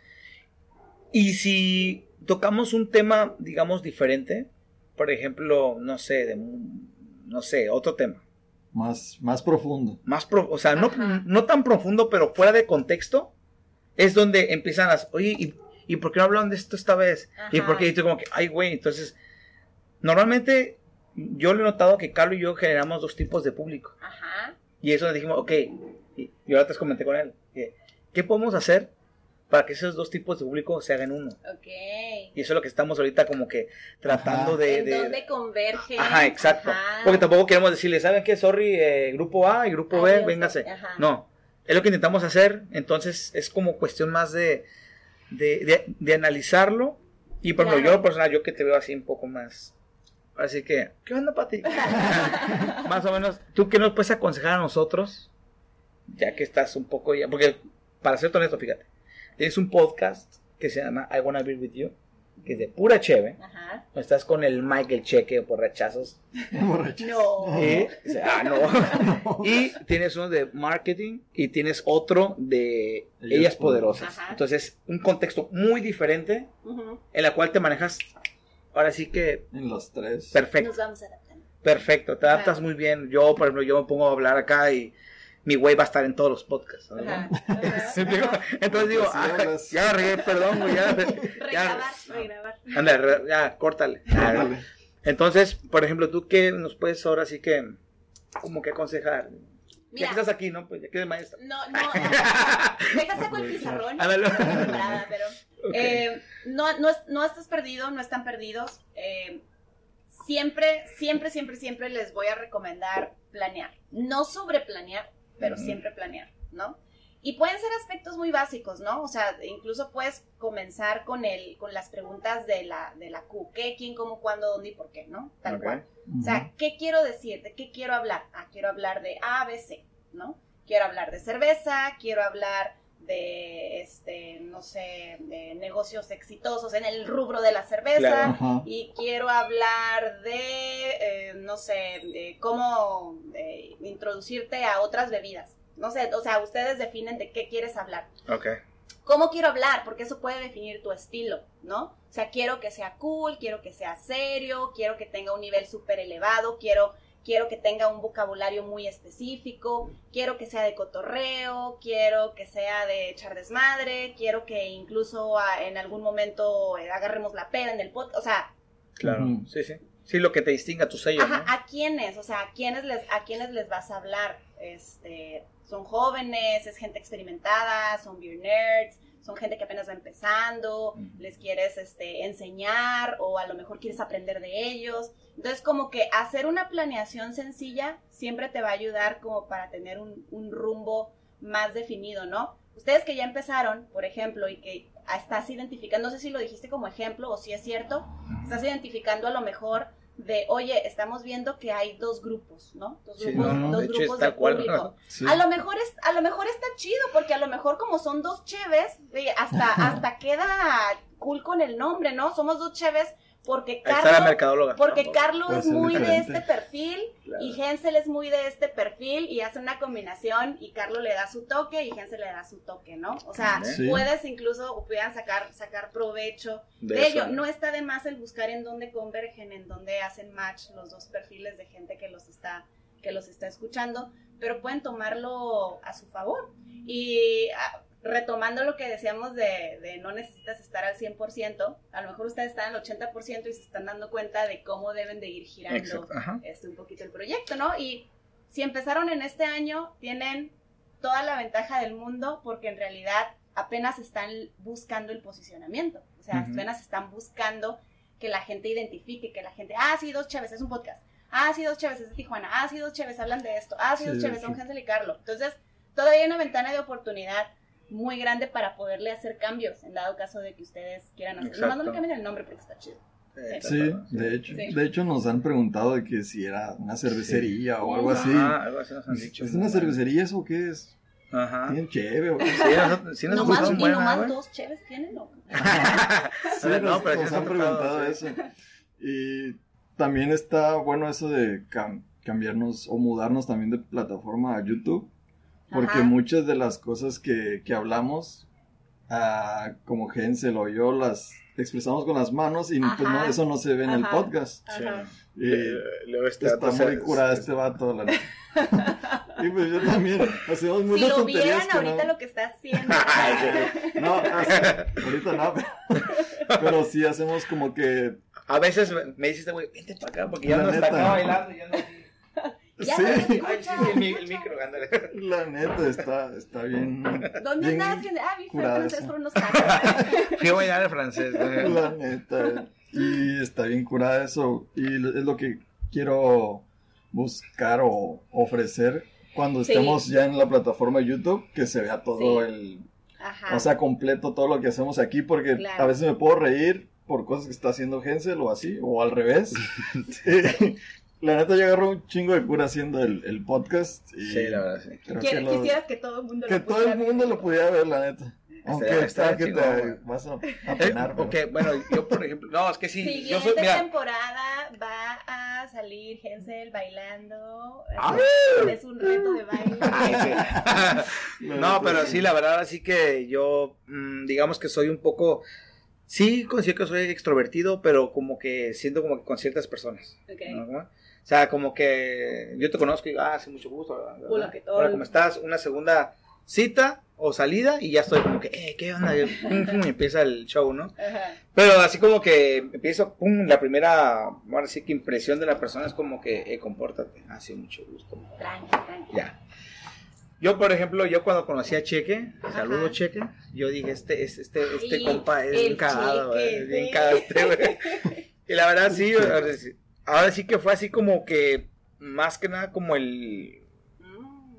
A: Y si tocamos un tema, digamos, diferente, por ejemplo, no sé, de, no sé, otro tema.
C: Más, más profundo.
A: Más o sea, no, no tan profundo, pero fuera de contexto, es donde empiezan las, oye, ¿y, ¿y por qué no hablan de esto esta vez? ¿Y por qué? Y tú como que, ay, güey, entonces, normalmente yo le he notado que Carlos y yo generamos dos tipos de público. Ajá. Y eso le dijimos, ok, y, ahora te comenté con él, ¿qué podemos hacer para que esos dos tipos de público se hagan uno?
B: Ok.
A: Y eso es lo que estamos ahorita como que tratando de...
B: de dónde converge.
A: Ajá, exacto. Porque tampoco queremos decirle, ¿saben qué? Sorry, eh, grupo A y grupo B, véngase. No, es lo que intentamos hacer, entonces es como cuestión más de, de, de, analizarlo. Y por ejemplo, yo personal, yo que te veo así un poco más Así que, ¿qué onda, Pati? [laughs] Más o menos, ¿tú qué nos puedes aconsejar a nosotros? Ya que estás un poco ya. Porque, para ser honesto, fíjate, tienes un podcast que se llama I Wanna Be With You, que es de pura cheve. Ajá. Estás con el Michael Cheque por rechazos. [laughs]
B: no.
A: Y, ah, no. [laughs] y tienes uno de marketing y tienes otro de Ellas, Poderosas. Entonces, un contexto muy diferente en la cual te manejas ahora sí que...
C: En los tres.
A: Perfecto.
B: Nos vamos adaptando.
A: Perfecto, te adaptas muy bien. Yo, por ejemplo, yo me pongo a hablar acá y mi güey va a estar en todos los podcasts. [laughs] Entonces digo, ah, ya regué, perdón, güey, ya,
B: regrabar, regrabar.
A: Anda, ya, córtale. Entonces, por ejemplo, ¿tú qué nos puedes ahora sí que, como que aconsejar?
B: Mira.
A: ya que estás aquí, ¿no? Pues ya que eres maestra.
B: No, [laughs] no. Deja saco el pizarrón. No preparada, pero. Eh, no, no, no estás perdido, no están perdidos. Eh, siempre, siempre, siempre, siempre les voy a recomendar planear. No sobre planear, pero siempre planear, ¿no? Y pueden ser aspectos muy básicos, ¿no? O sea, incluso puedes comenzar con el, con las preguntas de la, de la Q. ¿Qué, quién, cómo, cuándo, dónde y por qué, ¿no? Tal cual. O sea, ¿qué quiero decir? ¿De qué quiero hablar? Ah, quiero hablar de A, B, C, ¿no? Quiero hablar de cerveza, quiero hablar de, este, no sé, de negocios exitosos en el rubro de la cerveza.
A: Claro.
B: Y quiero hablar de, eh, no sé, de cómo eh, introducirte a otras bebidas. No sé, o sea, ustedes definen de qué quieres hablar.
A: Ok.
B: ¿Cómo quiero hablar? Porque eso puede definir tu estilo, ¿no? O sea, quiero que sea cool, quiero que sea serio, quiero que tenga un nivel súper elevado, quiero, quiero que tenga un vocabulario muy específico, quiero que sea de cotorreo, quiero que sea de echar desmadre, quiero que incluso en algún momento eh, agarremos la peda en el podcast, o sea,
A: Claro. Sí, sí. Sí, lo que te distinga tu sello,
B: Ajá,
A: ¿no?
B: ¿a quiénes? O sea, ¿a quiénes les, a quiénes les vas a hablar? Este, son jóvenes, es gente experimentada, son beer nerds, son gente que apenas va empezando, les quieres este, enseñar o a lo mejor quieres aprender de ellos. Entonces, como que hacer una planeación sencilla siempre te va a ayudar como para tener un, un rumbo más definido, ¿no? Ustedes que ya empezaron, por ejemplo, y que estás identificando, no sé si lo dijiste como ejemplo o si es cierto, estás identificando a lo mejor de, oye, estamos viendo que hay dos grupos, ¿no? Dos
A: Sí,
B: grupos,
A: no, no,
B: dos
A: de
B: grupos de público.
C: Sí.
B: A lo mejor es, a lo mejor está chido, porque a lo mejor como son dos cheves, hasta, [laughs] hasta queda cool con el nombre, ¿no? Somos dos cheves porque
A: mercadóloga.
B: porque Carlos
C: Puede
B: es
C: ser
B: muy de este perfil
A: Claro.
B: y Hensel es muy de este perfil y hace una combinación y Carlos le da su toque y Hensel le da su toque, ¿no? O sea,
C: Sí.
B: puedes incluso, o puedan sacar, sacar provecho
A: De
B: de,
A: eso,
B: ello. No está de más el buscar en dónde convergen, en dónde hacen match los dos perfiles de gente que los está, que los está escuchando, pero pueden tomarlo a su favor. Y ah, retomando lo que decíamos de, de no necesitas estar al 100%, a lo mejor ustedes están al 80% y se están dando cuenta de cómo deben de ir girando este, un poquito el proyecto, ¿no? Y si empezaron en este año, tienen toda la ventaja del mundo porque en realidad apenas están buscando el posicionamiento. O sea, apenas están buscando que la gente identifique, que la gente, ah, sí, dos Chévez, es un podcast. Ah, sí, dos Chévez, es de Tijuana. Ah, sí, dos Chévez, hablan de esto. Ah, sí, dos
C: Sí,
B: son
C: sí.
B: Hansel y Carlos. Entonces, todavía hay una ventana de oportunidad muy grande para poderle hacer cambios en dado caso de que ustedes quieran hacer. Nomás no le cambien el nombre porque está chido.
A: Eh,
C: Sí, de hecho.
B: Sí.
C: De hecho nos han preguntado de que si era una cervecería o algo
B: Sí.
C: así.
A: Ah, algo así nos han dicho.
C: ¿Es una cervecería eso o qué es?
A: Ajá.
C: ¿Tienen cheve o qué?
A: Sí, nosotros- sí nos
B: nomás, y nomás
A: güey.
B: dos Chévez tienen, ¿no? [laughs]
C: Sí,
A: No,
C: nos,
A: pero sí
C: nos
A: nos
C: han
A: ha
C: preguntado eso. Y también está bueno eso de cam- cambiarnos o mudarnos también de plataforma a YouTube. Porque
B: Ajá.
C: muchas de las cosas que, que hablamos, ah, como Hensel o yo, las expresamos con las manos y pues no, eso no se ve en el podcast.
A: Sí.
B: Ajá.
C: Y
A: luego este
C: está
A: vato
C: muy curada este vato, la. [laughs] Y pues yo también, hacemos
B: Si
C: muchas
B: lo
C: tonterías
B: vieran
C: que
B: ahorita
C: no...
B: lo que está haciendo. [laughs]
C: No, así- [laughs] ahorita no, pero, pero sí hacemos como que...
A: A veces me- me dices, güey, vente para acá porque ya no está acá bailando. Ya no...
B: Ya
C: sí,
A: Ay, sí, sí, el, el micro, ándale.
C: la neta está, está bien...
B: ¿Dónde
C: bien
B: andas? Ah, vi [laughs] francés por unos tacos.
A: Fui a bailar el francés.
C: La neta. Y está bien curada eso. Y es lo que quiero buscar o ofrecer cuando
B: Sí.
C: estemos ya en la plataforma de YouTube, que se vea todo
B: Sí.
C: el...
B: Ajá.
C: O sea, completo todo lo que hacemos aquí, porque
B: Claro.
C: a veces me puedo reír por cosas que está haciendo Hensel o así, o al revés. [laughs] [laughs] Y la neta, yo agarro un chingo de cura haciendo el, el podcast. Y
A: Sí, la verdad, sí.
C: que, lo-
B: Quisieras que todo el mundo
C: que
B: lo
C: todo
B: pudiera
C: el mundo
B: ver.
C: lo pudiera ver, la neta. Aunque
A: estaría
C: está que
A: chingón,
C: te
A: güey.
C: vas a, a [laughs]
A: Eh,
C: penar. pero-
A: ok, bueno, yo por ejemplo, no, es que sí,
B: Siguiente
A: yo soy, mira,
B: temporada va a salir Hensel bailando.
A: Ah.
B: Es un reto de baile. [laughs] [laughs]
C: La
A: no, pero sí, la verdad, así que yo, mm, digamos que soy un poco, sí, considero que soy extrovertido, pero como que siento como que con ciertas personas.
B: Ok.
A: ¿no? O sea, como que yo te conozco y digo, ah, sí, mucho gusto. ¿verdad?
B: Hola, ¿qué tal?
A: Hola, ¿cómo estás? Una segunda cita o salida y ya estoy como que, eh, ¿qué onda? Y empieza el show, ¿no? Pero así como que empiezo, pum, la primera, ahora sí que impresión de la persona es como que, eh, compórtate. Así, mucho gusto.
B: Tranqui, tranqui.
A: Ya. Yo, por ejemplo, yo cuando conocí a Cheque, saludo. Cheque, yo dije, este, este, este, este
B: Ay,
A: compa es bien cagado,
B: Cheque,
A: eh, bien cagado este, güey. [laughs] Y la verdad sí, ahora sí, que fue así como que, más que nada como el,
B: Mm,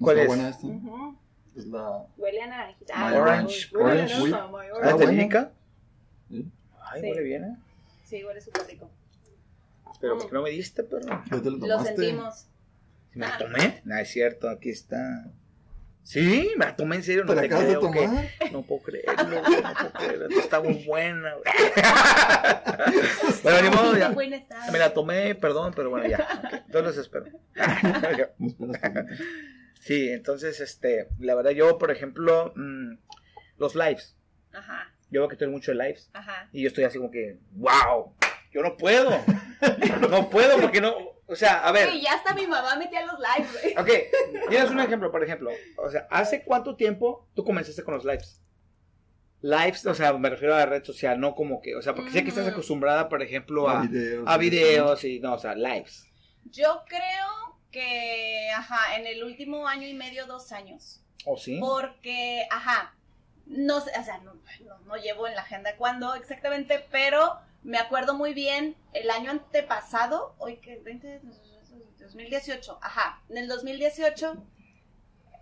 A: ¿Cuál es?
C: buena esta.
B: ujú.
C: Es la...
B: Huele a naranjita.
C: My
B: Ah,
A: orange,
B: huele
C: orange, Ah,
B: orange.
A: ¿la técnica?
C: Sí.
A: Ay,
B: Sí.
A: huele bien, ¿eh?
B: Sí, huele súper rico.
A: Pero ¿por qué no me diste, perro?
C: ¿Ya te lo
B: Lo sentimos.
A: ¿Me la
B: Ah.
A: tomé? No, es cierto, aquí está. Sí, me la tomé en serio, no
C: ¿Te acabas de
A: creo que-? No puedo creerlo, no puedo creerlo. Esto está muy buena, güey. [laughs] Bueno, ni modo, ya. Me la tomé, perdón, pero bueno, ya. ok, Entonces los espero. [laughs]
C: No.
A: Sí, entonces, este, la verdad, yo, por ejemplo, mm, los lives.
B: Ajá,
A: Yo veo que estoy mucho de lives.
B: ajá.
A: Y yo estoy así como que, wow, yo no puedo. [laughs] No puedo porque no, o sea, a ver.
B: Sí, ya hasta mi mamá metía los lives, güey.
A: Ok, tienes un ejemplo, por ejemplo. O sea, ¿hace cuánto tiempo tú comenzaste con los lives? Lives, o sea, me refiero a la red social, no como que, o sea, porque sé que estás
B: Ujú.
A: acostumbrada, por ejemplo, a,
C: A videos.
A: a videos y, no, o sea, lives.
B: Yo creo que, ajá, en el último año y medio, dos años.
A: ¿O sí?
B: Porque, ajá, no sé, o sea, no, no, no llevo en la agenda cuándo exactamente, pero me acuerdo muy bien el año antepasado, hoy que 20, 2018, ajá, en el 2018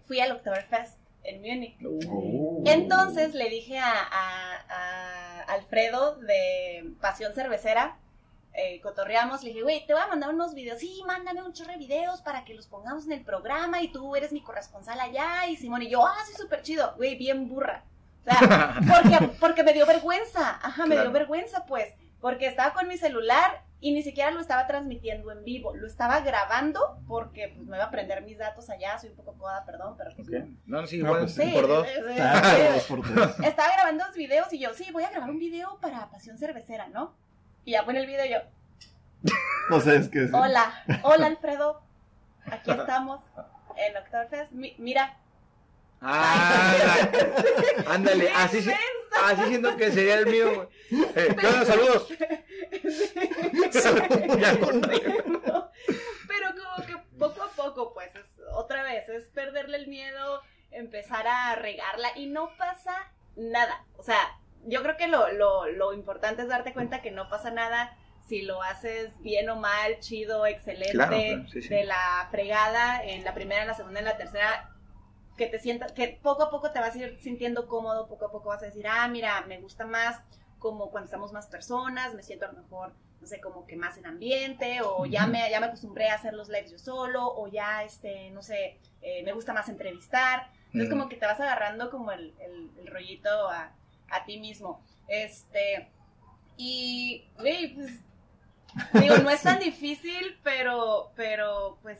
B: fui al Oktoberfest en Múnich.
C: Oh.
B: Entonces le dije a, a- a Alfredo de Pasión Cervecera, eh, cotorreamos, le dije, güey, te voy a mandar unos videos. Sí, mándame un chorro de videos para que los pongamos en el programa y tú eres mi corresponsal allá. Y Simón y yo, ah, sí, súper chido. Güey, bien burra. O sea, [laughs] porque, porque me dio vergüenza. Ajá, me
A: Claro.
B: dio vergüenza, pues. Porque estaba con mi celular y ni siquiera lo estaba transmitiendo en vivo. Lo estaba grabando porque pues, me iba a prender mis datos allá. Soy un poco coda, perdón, pero pues,
A: Ok. No, sí,
C: No, pues
A: sí, por dos.
B: sí, sí,
C: Ah.
B: Estaba grabando los videos y yo, sí, voy a grabar un video para Pasión Cervecera, ¿no? Y ya pone el video y yo,
C: No sé, es que... sí.
B: hola, hola Alfredo, aquí estamos en Oktoberfest, Mi- mira.
A: Ah, ándale, [laughs] así, sí- así siento que sería el mío. Eh, ¿qué onda? saludos. [laughs]
B: No, Pero como que poco a poco, pues, es- otra vez, es perderle el miedo, empezar a regarla y no pasa nada. O sea, yo creo que lo, lo, lo importante es darte cuenta que no pasa nada si lo haces bien o mal, chido, excelente,
A: Claro, claro, sí, sí.
B: de la fregada, en la primera, en la segunda, en la tercera, que te sientas, que poco a poco te vas a ir sintiendo cómodo, poco a poco vas a decir, ah, mira, me gusta más como cuando estamos más personas, me siento a lo mejor, no sé, como que más en ambiente, o ya me, ya me acostumbré a hacer los lives yo solo, o ya, este, no sé, eh, me gusta más entrevistar. Entonces
A: Mm.
B: como que te vas agarrando como el, el- el rollito a, a ti mismo. Este, y, güey, pues, digo, no es [laughs] tan difícil, pero, pero, pues,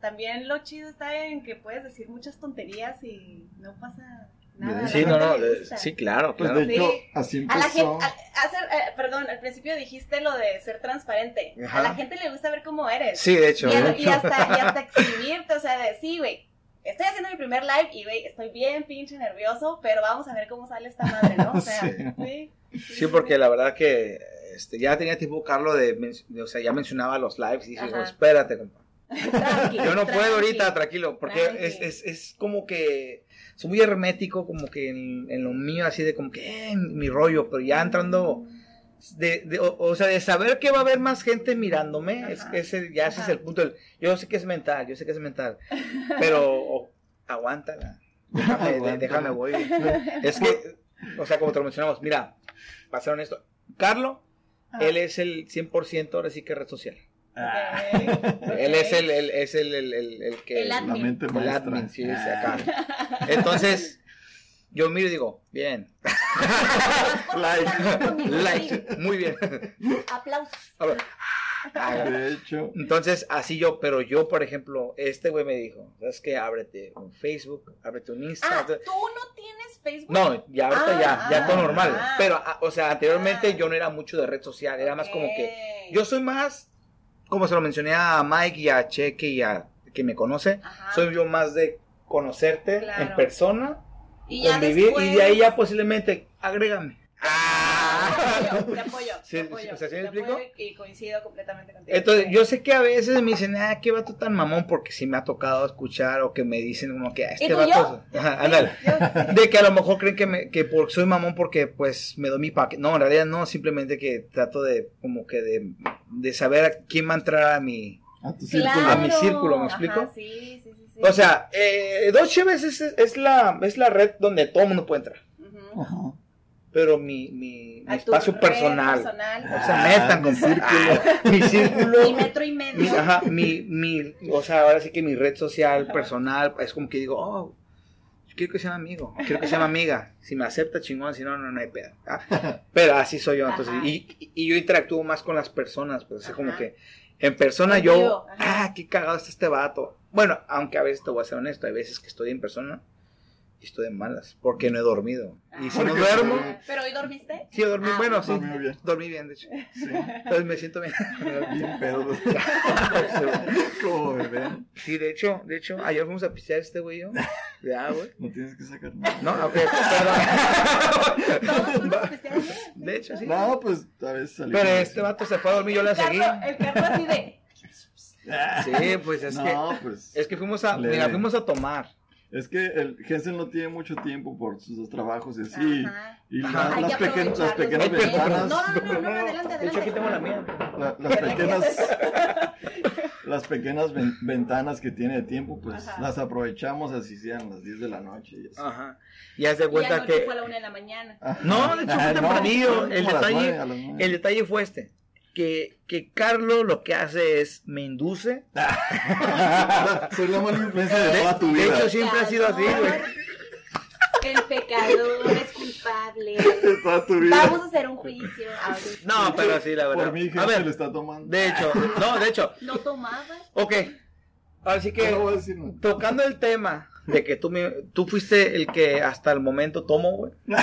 B: también lo chido está en que puedes decir muchas tonterías y no pasa nada.
A: Sí, no, no, sí, claro,
C: Pues
A: claro.
C: de hecho,
B: Sí.
C: así
B: A la gente, a- eh, perdón, al principio dijiste lo de ser transparente.
A: Ajá.
B: A la gente le gusta ver cómo eres.
A: Sí, de hecho.
B: y, a- hasta, y hasta [laughs] exhibirte, o sea, de sí, güey. Estoy haciendo mi primer live y, güey, estoy bien pinche nervioso, pero vamos a ver cómo sale esta madre, ¿no? O sea, [laughs]
C: Sí.
B: sí.
A: Sí, porque la verdad que este, ya tenía tiempo Carlos de, o sea, ya mencionaba los lives y dije,
B: Ajá.
A: espérate, compa.
B: Tranqui,
A: Yo no puedo ahorita, tranquilo, porque
B: Tranqui.
A: es, es, es como que soy muy hermético, como que en, en lo mío, así de como que eh, mi rollo, pero ya entrando, de, de- o, o sea, de saber que va a haber más gente mirándome, es, ese, ya ese es el punto. del- yo sé que es mental, yo sé que es mental, pero aguántala, déjame, de-
C: Aguántala.
A: déjame, voy. Es que, o sea, como te lo mencionamos, mira, para ser honesto, Carlos,
B: Ajá.
A: él es el 100% ahora sí que red social. Él es el, el- es el, el, el- el que...
B: El
C: La
B: admin.
C: mente
A: El admin, sí,
C: Ah.
A: acá. Entonces, yo miro y digo, bien, [laughs]
C: Like.
A: like, muy bien.
B: Aplausos.
A: A ver.
C: De hecho,
A: Entonces, así yo, pero yo, por ejemplo, este güey me dijo, ¿sabes qué? Ábrete un Facebook, ábrete un
B: Ah,
A: Instagram.
B: ¿tú no tienes Facebook?
A: No, ya ahorita
B: Ah,
A: ya, ya
B: ah,
A: todo normal.
B: ah.
A: pero, ah, o sea, anteriormente
B: Ah.
A: yo no era mucho de red social, era más como que... Yo soy más, como se lo mencioné a Mike y a Cheque y a que me conoce,
B: Ajá.
A: soy yo más de conocerte
B: Claro.
A: en persona,
B: Y
A: convivir,
B: después...
A: y de ahí ya posiblemente, agrégame.
B: Te apoyo, te apoyo,
A: Sí,
B: te apoyo,
A: o sea, ¿sí me
B: te
A: explico?
B: apoyo Y coincido completamente contigo.
A: Entonces, yo sé que a veces me dicen, ah, qué vato tan mamón, porque sí me ha tocado escuchar o que me dicen como que, ah,
B: ¿Y
A: este vato... Ajá, ándale. De que a lo mejor creen que, me, que por, soy mamón porque pues me doy mi paquete. No, en realidad no, simplemente que trato de como que de, de saber a quién va a entrar a mi...
C: A tu
B: Claro.
C: círculo.
A: A mi círculo, ¿me explico?
B: Ajá, sí, sí, sí, sí.
A: O sea, eh, Dos Cheves es, es, la, es la red donde todo el mundo puede entrar.
C: Ajá.
A: Pero mi, mi, mi espacio personal.
B: personal,
A: O sea,
C: Ah,
A: metan con
C: círculo.
A: Mi [laughs] círculo.
B: mi metro y medio.
A: mi, ajá, mi, mi, o sea, ahora sí que mi red social personal es como que digo, oh, yo quiero que sea mi amigo, quiero que sea mi amiga. Si me acepta, chingón, si no, no, no hay pedo. Ah, [laughs] Pero así soy yo, entonces, y, y yo interactúo más con las personas, pues, así como
B: Ajá.
A: que en persona yo,
B: ajá.
A: ah, qué cagado está este vato. Bueno, aunque a veces te voy a ser honesto, hay veces que estoy en persona y estoy de malas, porque no he dormido. Y si no
C: Porque-
A: duermo,
B: ¿Pero hoy dormiste?
A: sí, dormí,
B: Ah,
A: bueno, sí,
C: dormí bien.
A: dormí bien, de hecho.
C: Sí. [laughs]
A: Entonces me siento bien. [laughs]
C: Bien pedo. [laughs] Como bebé.
A: Sí, de hecho, de hecho, ayer fuimos a pistear este güey y yo. Ya, güey.
C: No tienes que sacar nada.
A: No, ok,
B: Todos
A: perdón.
B: fuimos especiales.
A: De hecho, sí.
C: No, pues a veces salí
A: Pero este vato se fue a dormir, yo la seguí.
B: El Carlos así de...
A: Sí, pues es que
C: No, pues.
A: es que fuimos a,
C: Le-
A: mira, fuimos a tomar.
C: Es que el Hensel no tiene mucho tiempo por sus dos trabajos y así.
B: Ajá.
C: Y la-
A: Ajá.
B: Hay
C: las,
B: que
C: pequeñas, las pequeñas ventanas.
B: No, no, no, no, adelante,
A: De hecho, aquí
B: adelante.
A: tengo la mía.
C: la- las
B: ¿Verdad que
C: pequeñas, [laughs] las pequeñas ven- ventanas que tiene de tiempo, pues
B: Ajá.
C: las aprovechamos así sean las 10 de la noche. Y así.
A: Ajá. Y haz de
B: Y
A: cuenta
B: anoche
A: que
B: fue a la una de la mañana.
C: Ajá.
A: No, de hecho fue [laughs]
C: Ah,
A: tempranillo.
C: fueron
A: El
C: las
A: detalle-
C: las
A: el detalle fue este. Que, que Carlos lo que hace es me induce. [laughs]
C: Soy la mala influencia de
A: De,
C: toda tu
A: de
C: vida.
A: hecho, siempre ha sido así, güey.
B: El pecador es culpable.
C: De toda tu vida.
B: Vamos a hacer un juicio ahorita.
A: No, pero sí, la verdad.
C: Por mí,
A: A ver,
C: le está tomando.
A: de hecho, no, de hecho,
B: ¿No tomabas?
A: ok. Ahora sí que
C: No
A: tocando el tema de que tú, me- tú fuiste el que hasta el momento tomó, güey. [laughs]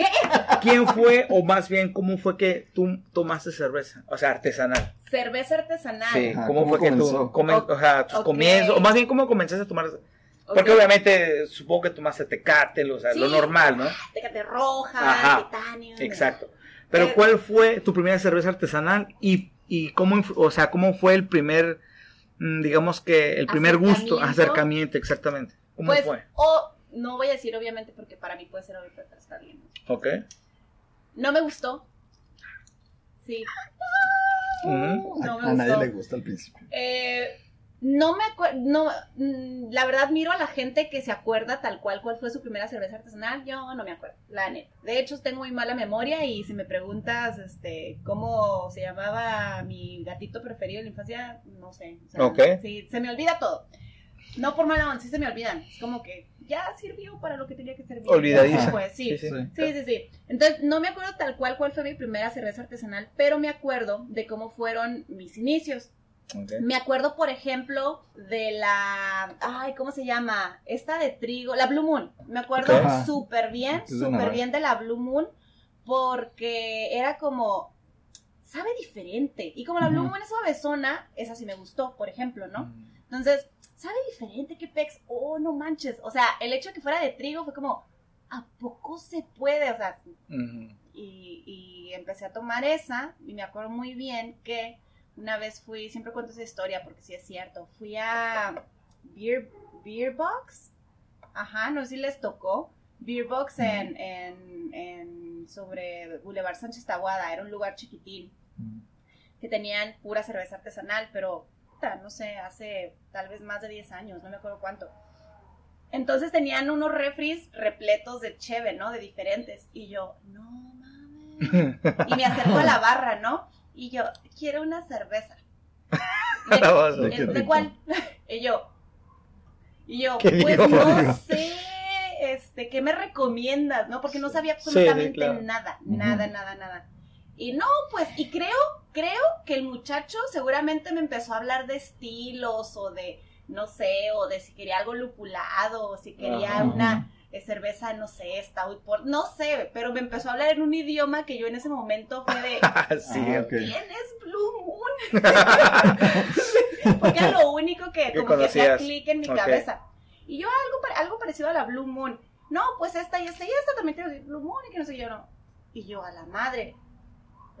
B: ¿Qué?
A: ¿Quién fue, o más bien, cómo fue que tú tomaste cerveza? O sea, artesanal.
B: Cerveza artesanal.
A: Sí,
C: Ajá,
A: ¿cómo,
C: ¿cómo
A: fue que tú,
C: comenzó?
A: come- o sea, tus comienzos, o más bien, cómo comenzaste a tomar? Porque obviamente, supongo que tomaste tecate, o sea, lo normal, ¿no?
B: Tecate roja,
A: Ajá.
B: titanio.
A: Exacto. Pero,
B: Pero-
A: ¿cuál fue tu primera cerveza artesanal y, y cómo, o sea, cómo fue el primer, mm, digamos que el primer gusto,
B: Acercamiento.
A: acercamiento, exactamente? ¿Cómo
B: Pues,
A: fue?
B: o no voy a decir obviamente porque para mí puede ser ahorita está bien.
A: Ok.
B: No me gustó. Sí.
A: Ujú.
B: No me
C: a, a nadie le gusta al principio.
B: Eh, no me acuerdo, no, mm, la verdad miro a la gente que se acuerda tal cual cuál fue su primera cerveza artesanal, yo no me acuerdo, la neta. De hecho, tengo muy mala memoria y si me preguntas, este, cómo se llamaba mi gatito preferido en la infancia, no sé. o sea,
A: Ok.
B: Sí, se me olvida todo. No por mala onda, sí se me olvidan. Es como que ya sirvió para lo que tenía que servir.
A: Olvidadiza.
B: Pues sí.
A: Sí, sí.
C: Sí.
B: Sí, sí, sí. Entonces, no me acuerdo tal cual cuál fue mi primera cerveza artesanal, pero me acuerdo de cómo fueron mis inicios.
A: Ok.
B: Me acuerdo, por ejemplo, de la. Ay, ¿cómo se llama? Esta de trigo, la Blue Moon. Me acuerdo
C: Ajá.
B: súper bien, súper bien de la Blue Moon, porque era como. Sabe diferente. Y como la Blue. Moon es suavezona, esa sí me gustó, por ejemplo, ¿no?
A: Mm.
B: Entonces, sabe diferente que Pex. Oh, no manches. O sea, el hecho de que fuera de trigo fue como. ¿A poco se puede? O sea, y, y empecé a tomar esa y me acuerdo muy bien que una vez fui, siempre cuento esa historia porque sí es cierto, fui a Beer, Beer Box, ajá, no sé si les tocó, Beer Box en, en, en- sobre Boulevard Sánchez Tahuada, era un lugar chiquitín que tenían pura cerveza artesanal, pero puta, no sé, hace tal vez más de 10 años, no me acuerdo cuánto. Entonces tenían unos refris repletos de cheve, ¿no? De diferentes. Y yo, no mames. Y me acerco a la barra, ¿no? Y yo, quiero una cerveza. [laughs] ¿De,
A: La vas a-
C: ¿De
B: ¿de-
C: qué
B: de
C: tipo?
B: cuál? Y yo, y yo,
A: ¿Qué
B: pues
A: digo?
B: no sé, este, ¿qué me recomiendas? ¿No? Porque no sabía absolutamente
A: claro.
B: nada, nada, nada, nada. Y no, pues, y creo, creo que el muchacho seguramente me empezó a hablar de estilos o de, no sé, o de si quería algo lupulado, o si quería
A: Ajá.
B: una eh, cerveza, no sé, stout, por, no sé, pero me empezó a hablar en un idioma que yo en ese momento fue de, [laughs]
A: sí,
C: Ah,
A: ok.
B: ¿quién es Blue Moon? [laughs] Porque era lo único que como que hacía clic en mi cabeza. Y yo algo, algo parecido a la Blue Moon. No, pues esta y esta y esta también tiene Blue Moon y que no sé yo, no. Y yo, a la madre,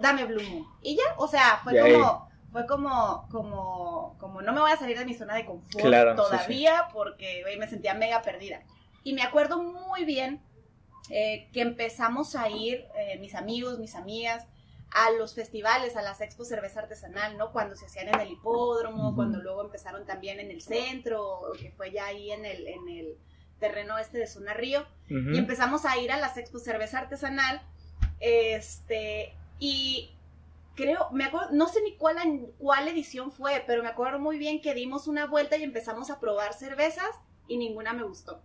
B: dame Blue Moon. Y ya, o sea, fue como, fue como, como, como no me voy a salir de mi zona de confort todavía porque me sentía mega perdida. Y me acuerdo muy bien eh, que empezamos a ir, eh, mis amigos, mis amigas, a los festivales, a las expos cerveza artesanal, ¿no? Cuando se hacían en el hipódromo, cuando luego empezaron también en el centro, que fue ya ahí en el, en el terreno este de Zona Río, y empezamos a ir a las expos cerveza artesanal, este, y creo, me acuerdo, no sé ni cuál, cuál edición fue, pero me acuerdo muy bien que dimos una vuelta y empezamos a probar cervezas y ninguna me gustó.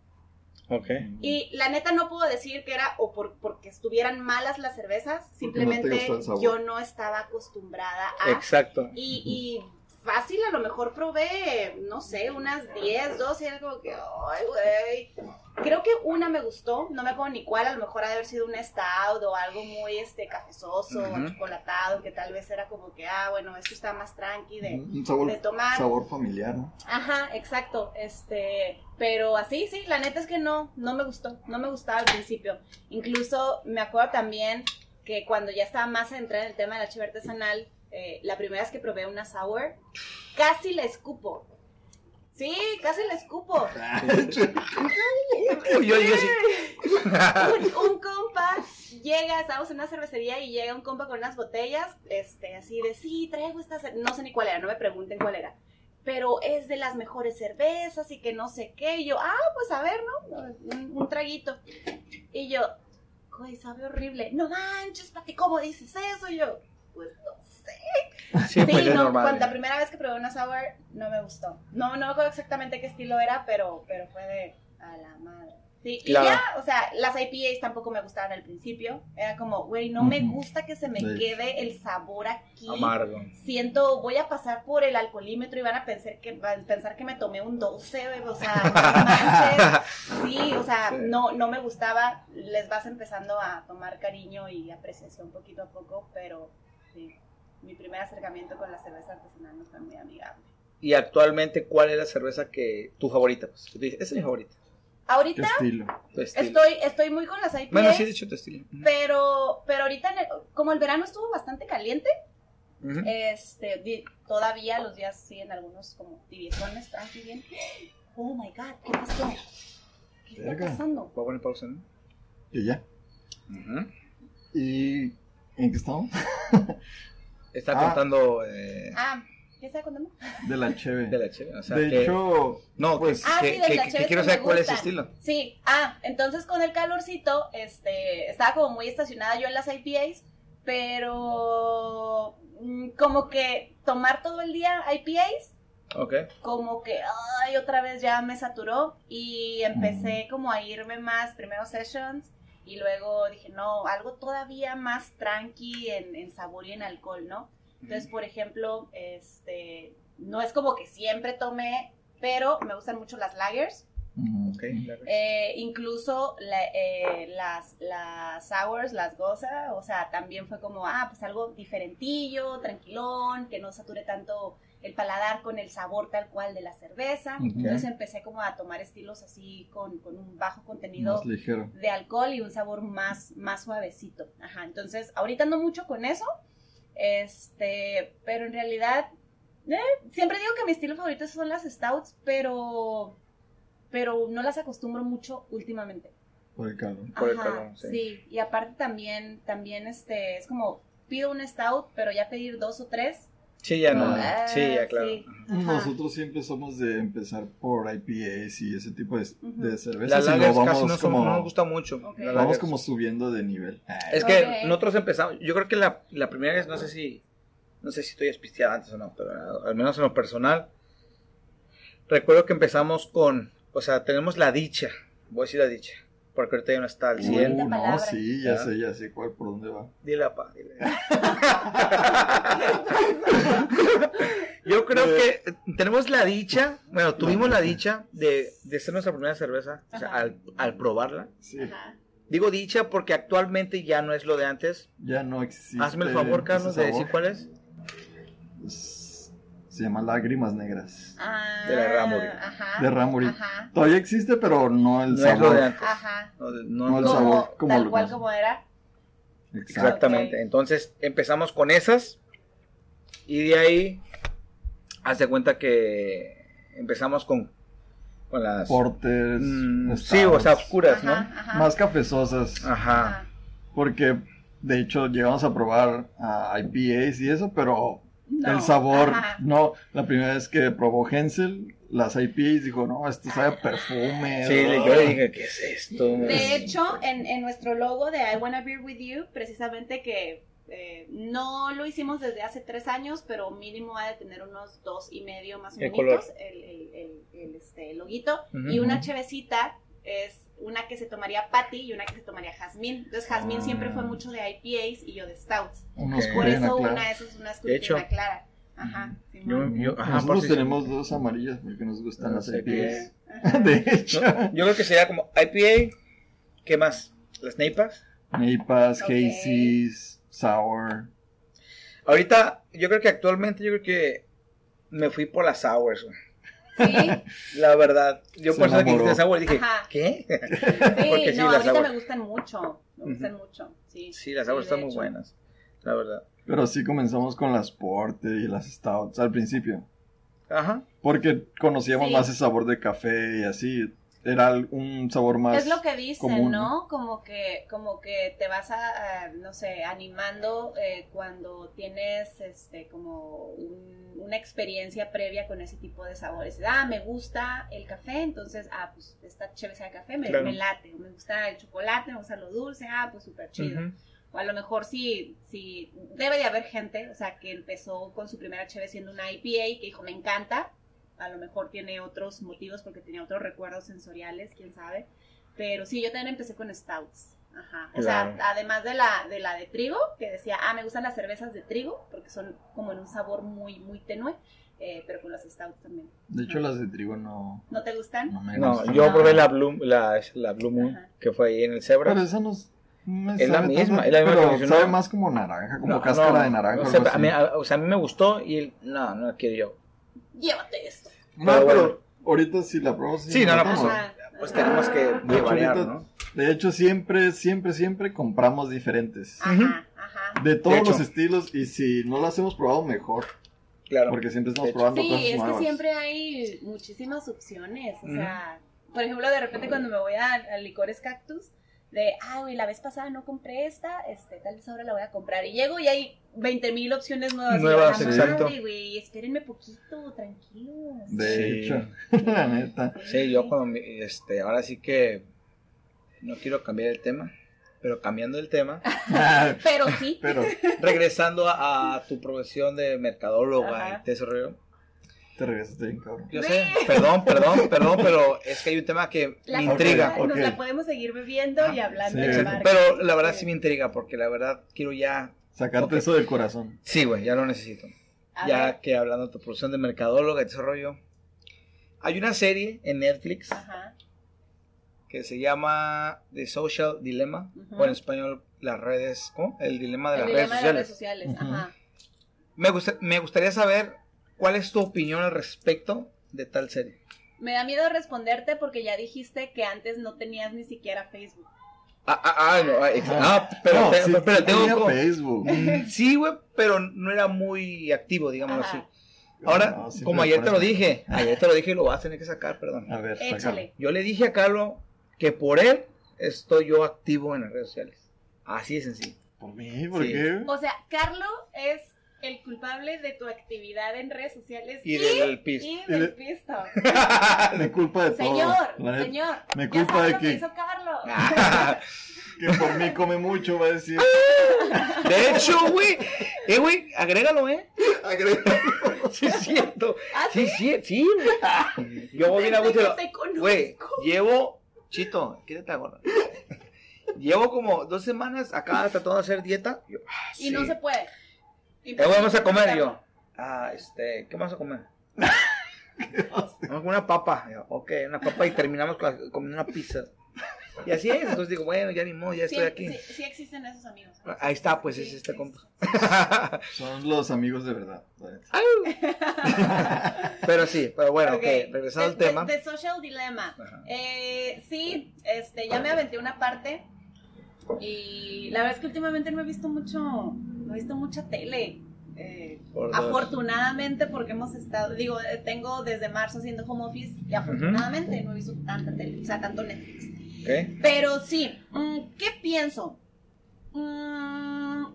A: Okay.
B: Y la neta no puedo decir que era o por, porque estuvieran malas las cervezas, simplemente yo no estaba acostumbrada a...
A: Exacto.
B: Y, y fácil, a lo mejor probé, no sé, unas 10, 12, y era como que, ay, güey. Creo que una me gustó, no me acuerdo ni cuál, a lo mejor ha de haber sido un stout o algo muy este cafezoso o chocolatado, que tal vez era como que, ah, bueno, esto está más tranqui de,
C: un sabor,
B: de tomar.
C: sabor familiar, ¿no?
B: Ajá, exacto, este, pero así, sí, la neta es que no, no me gustó, no me gustaba al principio. Incluso me acuerdo también que cuando ya estaba más centrada en el tema de la chiva artesanal, eh, la primera vez que probé una sour, casi la escupo. Sí, casi la escupo. [laughs] un, compa llega, estamos en una cervecería y llega un compa con unas botellas, este, así de, sí, traigo esta, no sé ni cuál era, no me pregunten cuál era, pero es de las mejores cervezas y que no sé qué, y yo, ah, pues a ver, ¿no? Un, un traguito. Y yo, güey, sabe horrible, no manches, Pati, ¿cómo dices eso? Y yo, pues no sé. Sí, pues no, cuando la primera vez que probé una sour no me gustó. No, no recuerdo exactamente qué estilo era, pero, pero fue de a la madre. Sí, y ya, o sea, las IPAs tampoco me gustaban al principio. Era como, güey, no me gusta que se me quede el sabor aquí.
A: Amargo.
B: Siento, voy a pasar por el alcoholímetro y van a pensar que, van a pensar que me tomé un 12, o sea, Sí, o sea, no, no me gustaba. Les vas empezando a tomar cariño y apreciación poquito a poco, pero mi primer acercamiento con la cerveza artesanal no fue muy amigable.
A: Y actualmente, ¿cuál es la cerveza que tu favorita? Pues, esa es mi favorita.
B: Ahorita estoy, estoy muy con las IPAs.
A: Bueno, sí, he dicho tu estilo.
B: Pero, pero ahorita, como el verano estuvo bastante caliente, este, todavía los días siguen algunos como tibiezones, tranqui bien. Oh my god, ¿qué pasó? ¿Qué está pasando?
A: Voy a poner pausa, ¿no?
C: Y ya. Y ¿En qué estamos? [laughs]
A: Está ah. contando. Eh...
B: Ah, ¿qué está contando?
C: De la cheve.
A: De la cheve, o sea.
C: De hecho.
A: No, pues. Ah, que, sí, de la que, quiero saber cuál es el estilo.
B: Sí, ah, entonces con el calorcito, este. Estaba como muy estacionada yo en las IPAs, pero. Mm, como que tomar todo el día IPAs.
A: Ok.
B: Como que, ay, otra vez ya me saturó y empecé como a irme más, primero sessions, y luego dije, no, algo todavía más tranqui en, sabor y en alcohol, ¿no? Entonces, por ejemplo, este, no es como que siempre tomé, pero me gustan mucho las lagers.
A: Okay,
B: eh, incluso eh, las, las sours, las goza, o sea, también fue como, ah, pues algo diferentillo, tranquilón, que no sature tanto el paladar con el sabor tal cual de la cerveza. Entonces empecé como a tomar estilos así con, un bajo contenido de alcohol y un sabor más, más suavecito. Ajá, entonces ahorita ando mucho con eso, este, pero en realidad eh, siempre digo que mi estilo favorito son las stouts, pero, pero no las acostumbro mucho últimamente.
C: Por el calor.
A: Por el calor, sí.
B: sí. Y aparte también, también este, es como pido un stout, pero ya pedir dos o tres
A: Sí, ya no. sí, ya claro.
C: Nosotros siempre somos de empezar por IPAs y ese tipo de, de cervezas.
A: La y vamos casi no, como, no, nos gusta mucho.
C: Vamos como subiendo de nivel.
A: Es que nosotros empezamos, yo creo que la, la, primera vez, no sé si, no sé si estoy espisteada antes o no, pero al menos en lo personal, recuerdo que empezamos con, o sea, tenemos la dicha, voy a decir la dicha, porque ahorita ya no está al 100.
C: Uh, no, sí, ya sé, ya sé cuál, por dónde va.
A: Dile, pa, dile. [laughs] Yo creo que tenemos la dicha, bueno, tuvimos la dicha de, de ser nuestra primera cerveza, o sea, al, al, probarla.
C: Sí.
A: Digo dicha porque actualmente ya no es lo de antes.
C: Ya no existe.
A: Hazme el favor, Carlos, de decir cuál es.
C: Se llama Lágrimas Negras.
B: Ah,
A: De la Ramuri.
B: Ajá.
C: De Ramuri.
B: Ajá.
C: Todavía existe, pero no el
A: No es
C: sabor.
A: de antes.
B: Ajá.
A: No, de-
C: No
A: no-
C: el
B: Como,
C: sabor, como
B: tal cual como era.
C: Exacto.
A: Exactamente. Entonces empezamos con esas y de ahí hace cuenta que empezamos con, con las
C: Porters.
A: Mm, sí, o sea, oscuras,
B: Ajá,
A: ¿no?
B: ajá.
C: Más cafezosas.
A: Ajá.
B: Ajá.
C: Porque, de hecho, llegamos a probar ah, IPAs y eso, pero
B: No,
C: el sabor,
B: ajá.
C: no. La primera vez que probó Hensel, las IPAs, dijo, no, esto sabe a perfume.
A: Sí, le-
C: oh".
A: yo le dije, ¿qué es esto?
B: De hecho, en, en nuestro logo de I Wanna Beer With You, precisamente que eh, no lo hicimos desde hace tres años, pero mínimo ha de tener unos dos y medio más o
A: ¿Qué
B: menos el, el, el, el, este, el loguito. Y una chevecita es una que se tomaría Patty y una que se tomaría Jazmín. Entonces Jazmín
C: Ah.
B: siempre fue mucho de IPAs y yo de Stouts.
C: Unos.
B: Por eso una de esas es una escultura clara. Ajá.
A: Yo-
B: Simón.
A: yo- ajá, por
C: Nosotros tenemos dos amarillas porque nos gustan
A: Ah,
C: las
A: sí,
C: IPAs. [laughs] De hecho,
A: ¿no? Yo creo que sería como IPA, ¿qué más? Las Neipas.
C: Neipas,
B: Ok.
C: Hazy's, Sour.
A: Ahorita, yo creo que actualmente, yo creo que me fui por las Sours, güey.
B: Sí, [laughs]
A: La verdad, yo
C: Se
A: por eso que Sour dije,
B: Ajá.
A: ¿qué?
B: Sí, [laughs]
A: Porque sí,
B: no,
A: las
B: ahorita
A: sour.
B: me gustan mucho, me gustan mucho, sí.
A: Sí, las
B: de
A: están muy
B: hecho.
A: buenas, la verdad.
C: Pero sí comenzamos con las Porter y las Stouts al principio.
A: Ajá.
C: Porque conocíamos
B: Sí.
C: más el sabor de café y así. Era un sabor más.
B: Es lo que dicen,
C: común,
B: ¿no? Como que, como que te vas a, a, no sé, animando eh, cuando tienes, este, como un- una experiencia previa con ese tipo de sabores. Ah, me gusta el café, entonces, ah, pues esta chévere de café me,
A: Claro.
B: me late. Me gusta el chocolate, me gusta lo dulce, ah, pues súper chido. O a lo mejor sí, sí, debe de haber gente, o sea, que empezó con su primera cheve siendo una IPA y que dijo, me encanta. A lo mejor tiene otros motivos porque tenía otros recuerdos sensoriales, quién sabe. Pero sí, yo también empecé con stouts. Ajá. O
A: Claro.
B: sea, además de la, de la de trigo, que decía, ah, me gustan las cervezas de trigo, porque son como en un sabor muy, muy tenue. eh, pero con las stouts también.
C: De hecho, las de trigo no,
B: ¿No te gustan?
C: no me
A: No,
C: gustan.
A: yo probé la Blue, la, la Blue Moon,
B: Ajá.
A: que fue ahí en el Zebra.
C: Pero esa no es.
A: Es la misma,
C: tanto,
A: es la misma que
C: Pero
A: mencionó.
C: sabe más como naranja, como
A: No,
C: cáscara
A: no,
C: de naranja.
A: O sea, a mí, a- o sea, a mí me gustó y el- no, no la quiero yo.
B: Llévate esto.
C: No,
A: pero
C: pero,
A: bueno.
C: ahorita si la probamos.
A: Sí, no, pues,
B: Ajá,
A: Pues
B: ajá.
A: tenemos que
C: De hecho,
A: variar,
C: ahorita-
A: ¿no?
C: De hecho, siempre, siempre, siempre compramos diferentes.
B: Ajá, ajá.
C: De todos los estilos. Y si no las hemos probado, mejor.
A: Claro.
C: Porque siempre estamos probando
B: Sí,
C: cosas
B: es que
C: nuevas.
B: siempre hay muchísimas opciones. O sea, por ejemplo, de repente cuando me voy a, a Licores Cactus, de, ah, güey, la vez pasada no compré esta, este, tal vez ahora la voy a comprar. Y llego y hay 20 mil opciones nuevas. Y
A: Nuevas,
B: "La
A: exacto.
B: madre, güey, espérenme poquito, tranquilos.
C: De
A: Sí.
C: hecho, [laughs] la neta.
A: Sí, yo cuando, este, ahora sí que no quiero cambiar el tema, pero cambiando el tema, [laughs]
B: Pero sí.
C: Pero
A: regresando a, a tu profesión de mercadóloga
B: Ajá.
A: y te rollo.
C: Te regresaste bien, cabrón.
A: Yo sé, perdón, perdón, perdón, pero es que hay un tema que
B: La
A: me intriga.
B: Nos la podemos seguir bebiendo y hablando
C: Sí.
B: de.
A: Pero la verdad sí me intriga porque la verdad quiero ya...
C: Sacarte eso del corazón.
A: Sí, güey, ya lo necesito.
B: A
A: ya
B: ver.
A: que hablando de tu profesión de mercadóloga y desarrollo, hay una serie en Netflix
B: Ajá.
A: que se llama The Social Dilemma, o en español las redes, ¿cómo? El dilema de
B: El
A: las
B: dilema
A: redes
B: de las
A: sociales.
B: redes sociales. Ajá.
A: Me, gusta- me gustaría saber cuál es tu opinión al respecto de tal serie.
B: Me da miedo responderte porque ya dijiste que antes no tenías ni siquiera Facebook.
A: Ah, ah, ah, no, ah, ah, pero,
C: No,
A: te-
C: sí,
A: pero
C: sí
A: tengo
C: tenía
A: como-
C: Facebook. [laughs]
A: Sí, güey, pero no era muy activo, digámoslo
B: Ajá.
A: así. Ahora,
C: No,
A: como ayer te lo dije, ayer te lo dije y lo vas a tener que sacar, perdón.
C: A ver.
B: Échale.
A: Yo le dije a Carlos que por él estoy yo activo en las redes sociales. Así de sencillo.
C: ¿Por mí? ¿Por
A: Sí.
C: qué?
B: O sea, Carlo es el culpable de tu actividad en redes sociales
A: Y del pis.
B: y
C: Y
B: del
C: de- [laughs]
B: pisto.
C: Me culpa de todo.
B: Señor,
C: La neta,
B: señor.
C: me culpa de
B: lo que
C: que-
B: hizo Carlo. [laughs]
C: Que por mí come mucho, va a decir. [laughs]
A: De hecho, güey, eh, güey, agrégalo, ¿eh? Sí, es cierto.
B: ¿Ah,
A: Sí, sí, sí, güey. Yo voy bien a gusto. Güey, llevo, Chito, quédate gorda. Llevo como dos semanas acá tratando de hacer dieta. Yo, ah,
B: Y no se puede.
A: ¿Qué vamos a comer? Y yo, ah, este, ¿qué vamos a comer? [laughs] Vamos una papa. Yo, ok, una papa y terminamos con- comiendo una pizza. Y así es, entonces digo, bueno, ya ni modo, ya
B: Sí,
A: estoy aquí.
B: sí, sí existen esos amigos. ¿no?
A: Ahí está, pues
B: Sí,
A: es este
B: sí,
A: compa. [laughs]
C: Son los amigos de verdad. [laughs]
A: pero sí, pero bueno,
B: Ok.
A: ok, regresando al tema.
B: The, the Social Dilemma. Eh, sí, este, ya me aventé una parte. Y la verdad es que últimamente no he visto mucho, no he visto mucha tele. Eh,
A: Por
B: afortunadamente porque hemos estado, digo, eh, tengo desde marzo haciendo home office y afortunadamente no he visto tanta tele, o sea, tanto Netflix.
A: Ok.
B: Pero sí, mm, ¿qué pienso? Mm,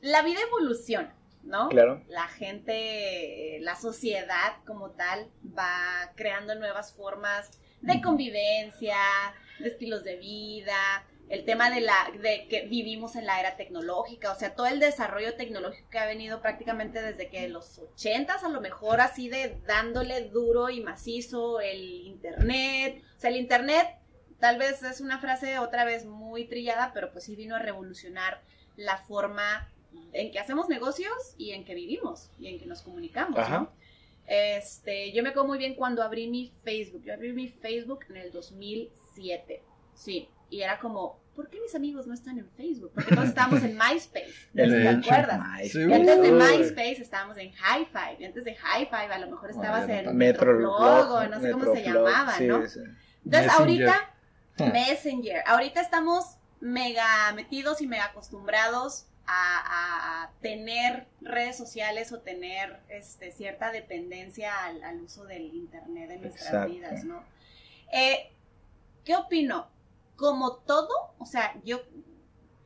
B: la vida evoluciona, ¿no?
A: Claro.
B: La gente, la sociedad como tal va creando nuevas formas de convivencia, de estilos de vida, el tema de la de que vivimos en la era tecnológica, o sea, todo el desarrollo tecnológico que ha venido prácticamente desde que los ochentas, a lo mejor así de dándole duro y macizo el internet, o sea, el internet tal vez es una frase otra vez muy trillada, pero pues sí vino a revolucionar la forma en que hacemos negocios y en que vivimos y en que nos comunicamos,
A: Ajá.
B: ¿no? Este, yo me acuerdo muy bien cuando abrí mi Facebook. Yo abrí mi Facebook en el 2007. Sí, y era como, ¿por qué mis amigos no están en Facebook? Porque todos estábamos en [laughs] MySpace. No si te acuerdas.
C: Sí,
B: Y antes de. MySpace estábamos en High Five. Y antes de High Five a lo mejor estabas
C: Bueno,
B: en
A: Metroflog,
B: no sé cómo se llamaba,
A: sí,
B: ¿no?
A: sí.
B: Entonces
C: Messenger.
B: ahorita
C: Ah. [laughs]
B: Messenger. Ahorita estamos mega metidos y mega acostumbrados a, a- a tener redes sociales o tener este, cierta dependencia al, al uso del Internet en nuestras
A: Exacto.
B: vidas, ¿no? Eh, ¿Qué opino? Como todo, o sea, yo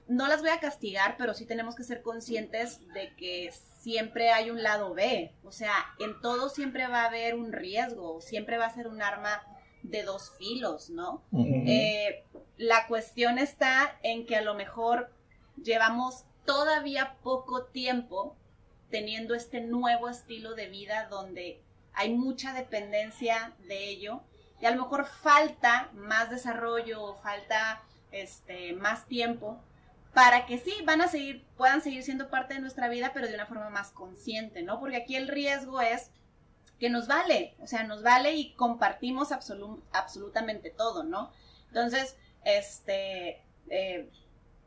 B: no las voy a castigar, pero sí tenemos que ser conscientes de que siempre hay un lado B. O sea, en todo siempre va a haber un riesgo, siempre va a ser un arma de dos filos, ¿no? Eh, la cuestión está en que a lo mejor llevamos todavía poco tiempo teniendo este nuevo estilo de vida donde hay mucha dependencia de ello y a lo mejor falta más desarrollo, falta este más tiempo para que sí van a seguir puedan seguir siendo parte de nuestra vida, pero de una forma más consciente, ¿no? Porque aquí el riesgo es que nos vale, o sea, nos vale y compartimos absolu- absolutamente todo, ¿no? Entonces, este, eh,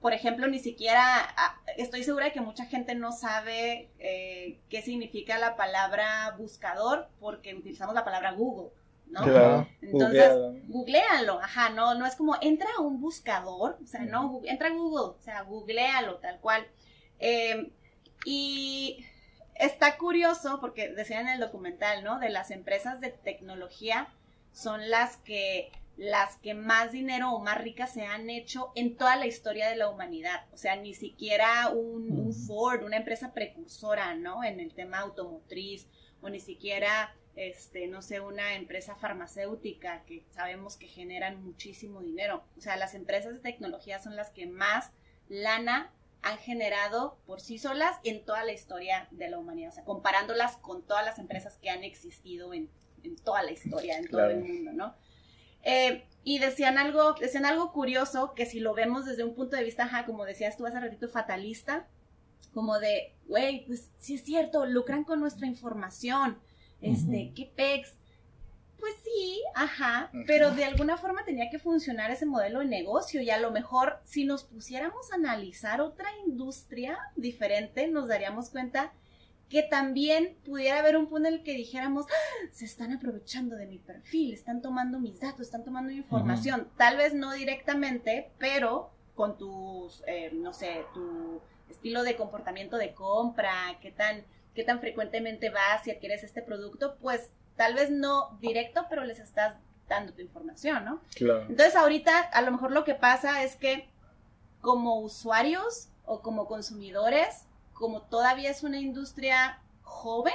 B: por ejemplo, ni siquiera, estoy segura de que mucha gente no sabe eh, qué significa la palabra buscador porque utilizamos la palabra Google, ¿no?
A: Claro.
B: Entonces,
A: Googlealo.
B: googlealo, ajá, no, no es como entra a un buscador, o sea, no, entra a Google, o sea, googlealo, tal cual. Eh, y está curioso porque decían en el documental, ¿no? De las empresas de tecnología son las que las que más dinero o más ricas se han hecho en toda la historia de la humanidad. O sea, ni siquiera un, un. Ford, una empresa precursora, ¿no? En el tema automotriz, o ni siquiera, este, no sé, una empresa farmacéutica que sabemos que generan muchísimo dinero. O sea, las empresas de tecnología son las que más lana han generado por sí solas en toda la historia de la humanidad. O sea, comparándolas con todas las empresas que han existido en, en toda la historia, en todo el mundo, ¿no? Eh, y decían algo, decían algo curioso que si lo vemos desde un punto de vista, ajá, como decías tú hace ratito, fatalista, como de, güey, pues sí es cierto, lucran con nuestra información, este,
C: Ujú.
B: qué pex. Pues sí, ajá, pero de alguna forma tenía que funcionar ese modelo de negocio y a lo mejor si nos pusiéramos a analizar otra industria diferente, nos daríamos cuenta que también pudiera haber un punto en el que dijéramos, "Ah, se están aprovechando de mi perfil, están tomando mis datos, están tomando mi información, tal vez no directamente, pero con tus, eh, no sé, tu estilo de comportamiento de compra, qué tan, qué tan frecuentemente vas y adquieres este producto, pues tal vez no directo, pero les estás dando tu información, ¿no?
A: Claro.
B: Entonces ahorita a lo mejor lo que pasa es que como usuarios o como consumidores, como todavía es una industria joven,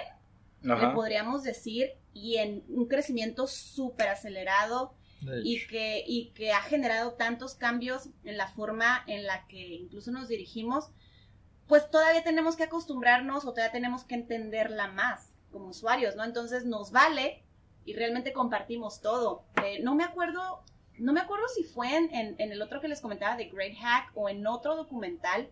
B: le podríamos decir, y en un crecimiento súper acelerado y que, y que ha generado tantos cambios en la forma en la que incluso nos dirigimos, pues todavía tenemos que acostumbrarnos o todavía tenemos que entenderla más como usuarios, ¿no? Entonces nos vale y realmente compartimos todo. Eh, no me acuerdo, no me acuerdo si fue en, en- en el otro que les comentaba de Great Hack o en otro documental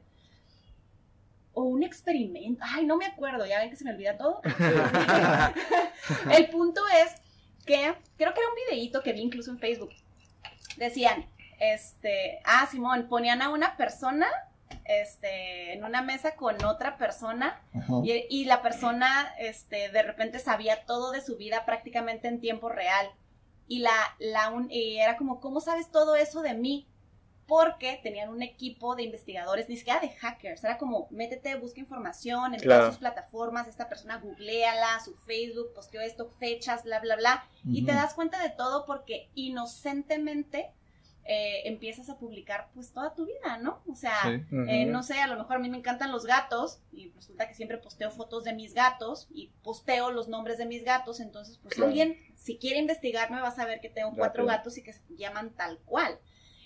B: o un experimento. Ay, no me acuerdo, ya ven que se me olvida todo. [laughs] el punto es que creo que era un videíto que vi incluso en Facebook. Decían, este, ah, Simón, ponían a una persona este, en una mesa con otra persona y, y, la persona este, de repente sabía todo de su vida prácticamente en tiempo real. Y, la, la un, y era como, ¿cómo sabes todo eso de mí? Porque tenían un equipo de investigadores, ni siquiera de hackers, era como, métete, busca información en todas sus plataformas, esta persona googleala, su Facebook, posteó esto, fechas, bla, bla, bla, y te das cuenta de todo porque inocentemente eh, empiezas a publicar pues toda tu vida, ¿no? O sea, eh, no sé, a lo mejor a mí me encantan los gatos y resulta que siempre posteo fotos de mis gatos y posteo los nombres de mis gatos, entonces pues alguien si quiere investigarme va a saber que tengo cuatro gatos y que se llaman tal cual.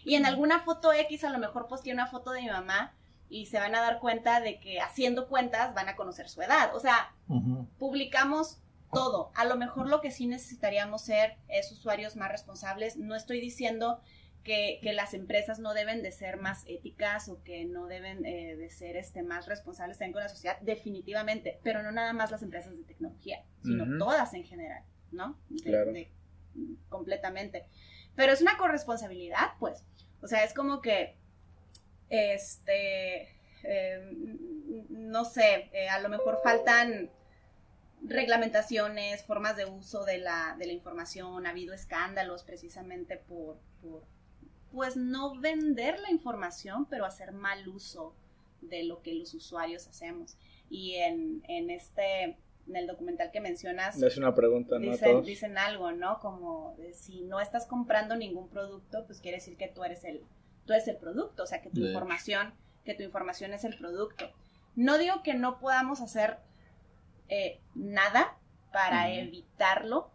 B: Y en alguna foto X a lo mejor posteé una foto de mi mamá y se van a dar cuenta de que haciendo cuentas van a conocer su edad. O sea, publicamos todo. A lo mejor lo que sí necesitaríamos ser es usuarios más responsables. No estoy diciendo que, las empresas no deben de ser más éticas o que no deben eh, de ser este, más responsables también con la sociedad, definitivamente, pero no nada más las empresas de tecnología, sino todas en general, ¿no? claro. completamente. Pero es una corresponsabilidad, pues. O sea, es como que, este, em, no sé, eh, a lo mejor faltan reglamentaciones, formas de uso de la, de la información, ha habido escándalos precisamente por, por pues no vender la información, pero hacer mal uso de lo que los usuarios hacemos. Y en, en este, en el documental que mencionas...
A: Es una pregunta, ¿no?
B: Dicen, dicen algo, ¿no? Como si no estás comprando ningún producto, pues quiere decir que tú eres el, tú eres el producto, o sea, que tu información, que tu información es el producto. No digo que no podamos hacer eh, nada para evitarlo,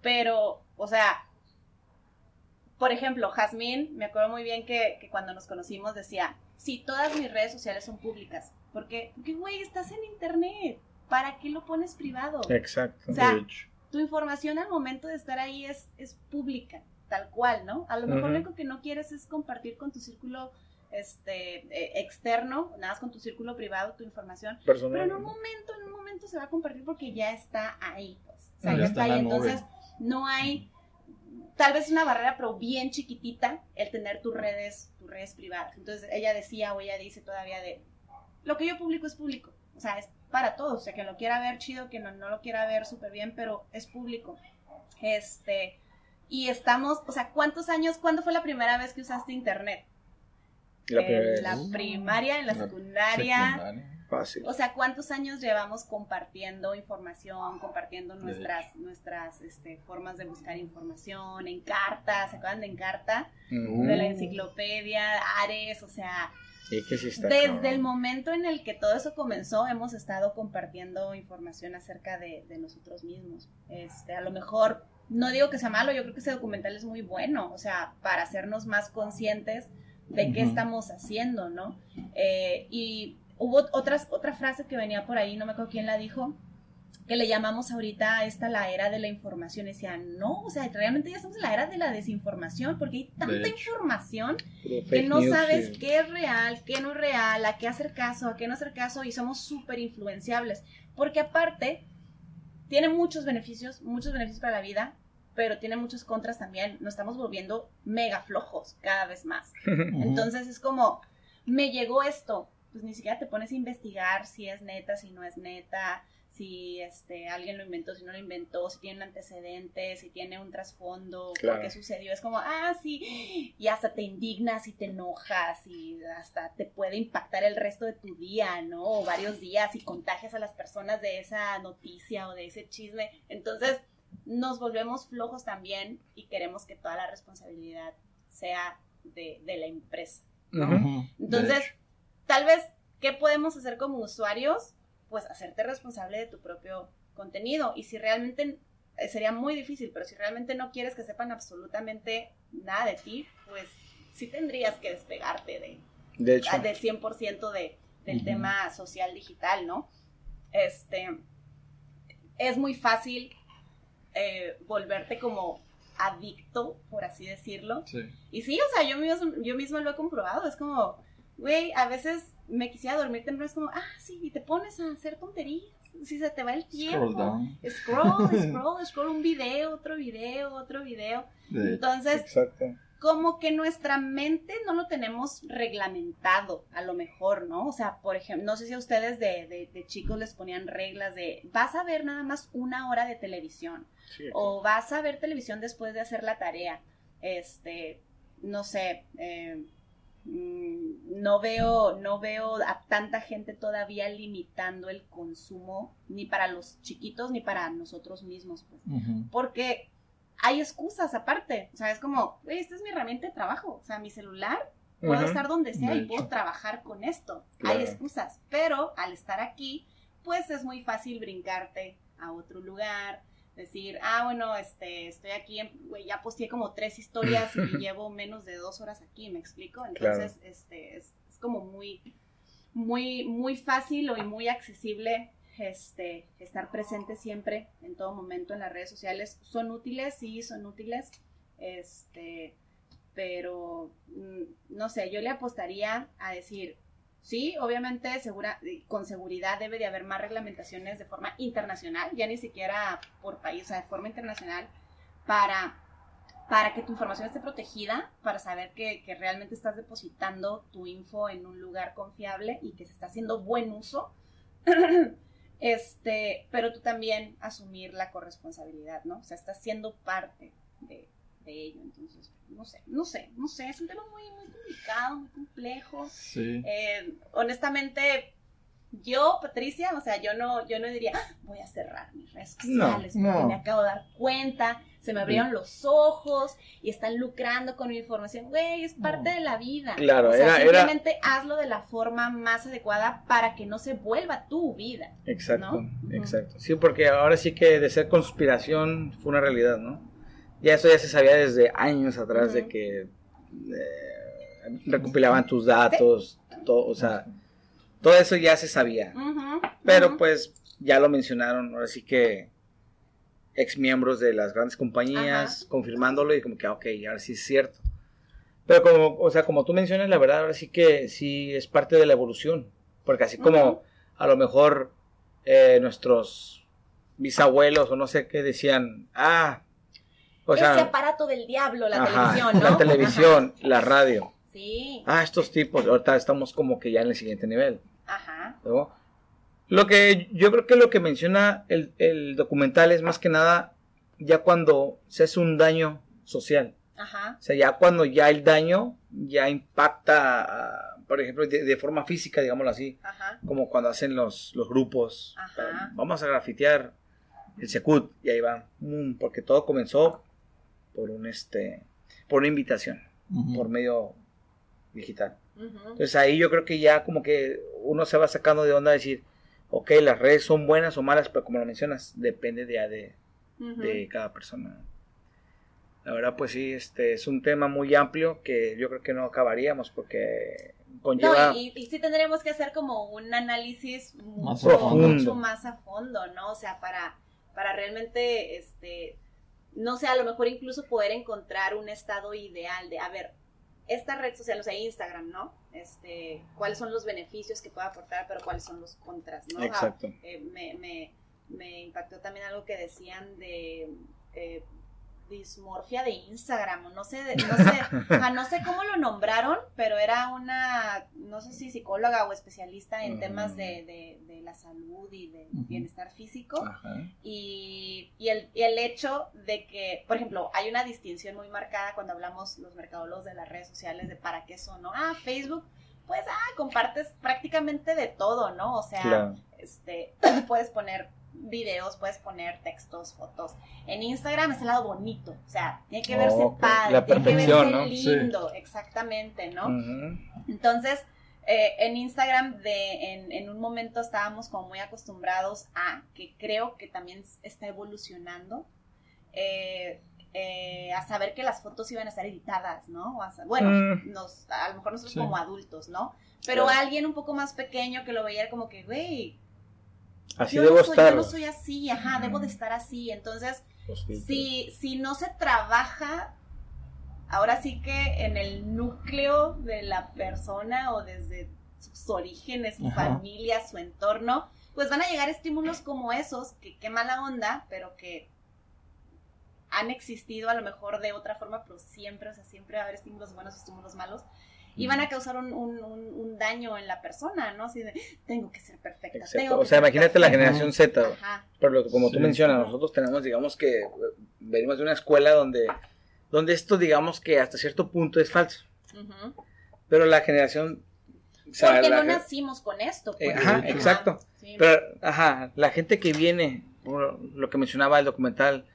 B: pero, o sea, por ejemplo, Jazmín, me acuerdo muy bien que, cuando nos conocimos decía, sí, todas mis redes sociales son públicas. Porque, porque, güey, estás en internet. ¿Para qué lo pones privado?
A: Exacto.
B: O sea, tu información al momento de estar ahí es, es pública, tal cual, ¿no? A lo mejor lo único que no quieres es compartir con tu círculo este eh, externo, nada más con tu círculo privado, tu información. Pero en un momento, en un momento se va a compartir porque ya está ahí, pues. O sea, ya, está ahí. Entonces, no hay tal vez una barrera, pero bien chiquitita, el tener tus redes, tus redes privadas. Entonces ella decía o ella dice todavía de, lo que yo publico es público, o sea, es para todos, o sea, que lo quiera ver chido, que no, no lo quiera ver súper bien, pero es público. Este, y estamos, o sea, ¿cuántos años, cuándo fue la primera vez que usaste internet? La en la primaria, en la, secundaria o sea, ¿cuántos años llevamos compartiendo información, compartiendo nuestras, nuestras este, formas de buscar información, en carta, ¿se acuerdan de Encarta? De la enciclopedia, Ares, o sea, desde el momento en el que todo eso comenzó, hemos estado compartiendo información acerca de, nosotros mismos. Este, a lo mejor, no digo que sea malo, yo creo que ese documental es muy bueno, o sea, para hacernos más conscientes de qué estamos haciendo, ¿no? Eh, y hubo otras, otra frase que venía por ahí, no me acuerdo quién la dijo, que le llamamos ahorita a esta la era de la información. Decía, no, o sea, realmente ya estamos en la era de la desinformación, porque hay tanta información que no sabes qué es real, qué no es real, a qué hacer caso, a qué no hacer caso, y somos súper influenciables. Porque aparte, tiene muchos beneficios, muchos beneficios para la vida, pero tiene muchos contras también. Nos estamos volviendo mega flojos cada vez más. [laughs] Entonces es como, me llegó esto, pues ni siquiera te pones a investigar si es neta, si no es neta, si este alguien lo inventó, si no lo inventó, si tiene un antecedente, si tiene un trasfondo, qué sucedió. Es como, ah, sí, y hasta te indignas y te enojas y hasta te puede impactar el resto de tu día, ¿no? O varios días y contagias a las personas de esa noticia o de ese chisme. Entonces, nos volvemos flojos también y queremos que toda la responsabilidad sea de, la empresa. Entonces, tal vez, ¿qué podemos hacer como usuarios? Pues hacerte responsable de tu propio contenido. Y si realmente, eh, sería muy difícil, pero si realmente no quieres que sepan absolutamente nada de ti, pues sí tendrías que despegarte de, de hecho. del 100% de, del tema social digital, ¿no? Este, es muy fácil eh, volverte como adicto, por así decirlo. Y sí, o sea, yo mismo, yo mismo lo he comprobado, es como, güey, a veces me quisiera dormir temprano, es como, ah, sí, y te pones a hacer tonterías. Si se te va el tiempo. Scroll, scroll, [laughs] scroll, scroll, un video, otro video, otro video. Entonces, como que nuestra mente no lo tenemos reglamentado, a lo mejor, ¿no? O sea, por ejemplo, no sé si a ustedes de, de, chicos les ponían reglas de, vas a ver nada más una hora de televisión, o vas a ver televisión después de hacer la tarea, este, no sé, eh, no veo, no veo a tanta gente todavía limitando el consumo, ni para los chiquitos, ni para nosotros mismos, pues. porque hay excusas aparte. O sea, es como, esta es mi herramienta de trabajo. O sea, mi celular, puedo estar donde sea y puedo trabajar con esto. Hay excusas. Pero al estar aquí, pues es muy fácil brincarte a otro lugar. Decir, ah, bueno, este, estoy aquí, ya posteé como tres historias y [laughs] llevo menos de dos horas aquí, ¿me explico? Entonces, este, es, es como muy, muy, muy fácil o muy accesible este, estar presente siempre, en todo momento en las redes sociales. ¿Son útiles? Sí, son útiles. Este, pero, mm, no sé, yo le apostaría a decir, sí, obviamente segura, con seguridad debe de haber más reglamentaciones de forma internacional, ya ni siquiera por país, o sea, de forma internacional, para, para que tu información esté protegida, para saber que, que realmente estás depositando tu info en un lugar confiable y que se está haciendo buen uso. [clears throat] Este, pero tú también asumir la corresponsabilidad, ¿no? O sea, estás siendo parte de, ello. Entonces, no sé, no sé, no sé, es un tema muy, muy complicado, muy complejo. Sí. Eh, honestamente, yo, Patricia, o sea, yo no, yo no diría, ah, voy a cerrar mis redes sociales porque me acabo de dar cuenta, se me abrieron los ojos y están lucrando con mi información. Güey, es parte de la vida. Claro, o sea, simplemente hazlo de la forma más adecuada para que no se vuelva tu vida.
A: Exacto, exacto. Sí, porque ahora sí que de ser conspiración fue una realidad, ¿no? Ya eso ya se sabía desde años atrás de que eh, recopilaban tus datos, todo, o sea todo eso ya se sabía. pero pues ya lo mencionaron, ahora sí que ex miembros de las grandes compañías confirmándolo y como que, ah, ok, ahora sí es cierto. Pero como, o sea, como tú mencionas, la verdad, ahora sí que sí es parte de la evolución. Porque así como a lo mejor eh, nuestros bisabuelos o no sé qué decían, ah,
B: o sea, ese aparato del diablo, la televisión, ¿no?
A: La televisión, la radio. Sí. Ah, estos tipos, ahorita estamos como que ya en el siguiente nivel. Ajá. Lo que yo creo que lo que menciona el, documental es más que nada ya cuando se hace un daño social. Ajá. O sea, ya cuando ya el daño ya impacta, por ejemplo, de, forma física, digámoslo así, Ajá. como cuando hacen los, los grupos. Ajá. Vamos a grafitear el Secut y ahí va, porque todo comenzó por un este, por una invitación, por medio digital. Entonces ahí yo creo que ya como que uno se va sacando de onda a decir, ok, las redes son buenas o malas, pero como lo mencionas, depende de, de, cada persona. La verdad, pues sí, este es un tema muy amplio que yo creo que no acabaríamos porque conlleva...
B: No, y, sí tendremos que hacer como un análisis mucho más, a fondo, ¿no? O sea, para, para realmente, este, no sé, a lo mejor incluso poder encontrar un estado ideal de, a ver, esta red social, o sea, Instagram, ¿no? Este, cuáles son los beneficios que puede aportar, pero cuáles son los contras, ¿no? Exacto. Eh, me, me, me, impactó también algo que decían de eh, dismorfia de Instagram, no sé, no sé, [laughs] no sé cómo lo nombraron, pero era una, no sé si psicóloga o especialista en temas de, de, la salud y de bienestar físico, y, y, el, y el hecho de que, por ejemplo, hay una distinción muy marcada cuando hablamos los mercadólogos de las redes sociales de para qué son, ¿no? Ah, Facebook, pues, ah, compartes prácticamente de todo, ¿no? O sea, este, [clears throat] puedes poner videos, puedes poner textos, fotos. En Instagram es el lado bonito, o sea, tiene que verse padre, tiene que verse lindo, exactamente, ¿no? Entonces, eh, en Instagram de, en, un momento estábamos como muy acostumbrados a, que creo que también está evolucionando, eh, eh, a saber que las fotos iban a estar editadas, ¿no? bueno, mm. nos, a lo mejor nosotros como adultos, ¿no? Pero alguien un poco más pequeño que lo veía como que, güey,
A: Así yo debo no
B: soy, estar. Yo no soy así, ajá, debo de estar así. Entonces, si, si no se trabaja, ahora sí que en el núcleo de la persona o desde sus orígenes, su familia, su entorno, pues van a llegar estímulos como esos, que qué mala onda, pero que han existido a lo mejor de otra forma, pero siempre, o sea, siempre va a haber estímulos buenos y estímulos malos. Y van a causar un, un, un, daño en la persona, ¿no? Así de, tengo que ser perfecta. Tengo
A: o sea, imagínate la generación Z. Pero como tú mencionas, nosotros tenemos, digamos que, venimos de una escuela donde, donde esto, digamos que hasta cierto punto es falso. Pero la generación
B: porque no nacimos con esto.
A: Pues. ajá, exacto. Pero, ajá, la gente que viene, lo que mencionaba el documental,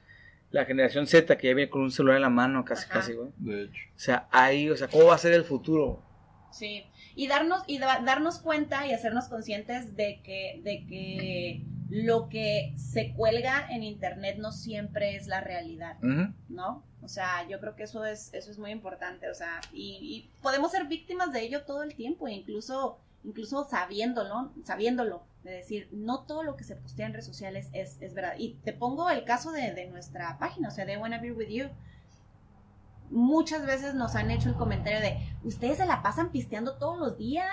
A: la generación Z que ya viene con un celular en la mano, casi, casi, güey.
C: De hecho.
A: O sea, ahí, o sea, ¿cómo va a ser el futuro?
B: Sí. Y darnos, y darnos cuenta y hacernos conscientes de que, de que lo que se cuelga en internet no siempre es la realidad, ¿no? O sea, yo creo que eso es, eso es muy importante, o sea, y, podemos ser víctimas de ello todo el tiempo, incluso, incluso sabiéndolo, sabiéndolo, de decir, no todo lo que se postea en redes sociales es, es verdad. Y te pongo el caso de, de nuestra página, o sea, de Wanna Be With You. Muchas veces nos han hecho el comentario de, ustedes se la pasan pisteando todos los días.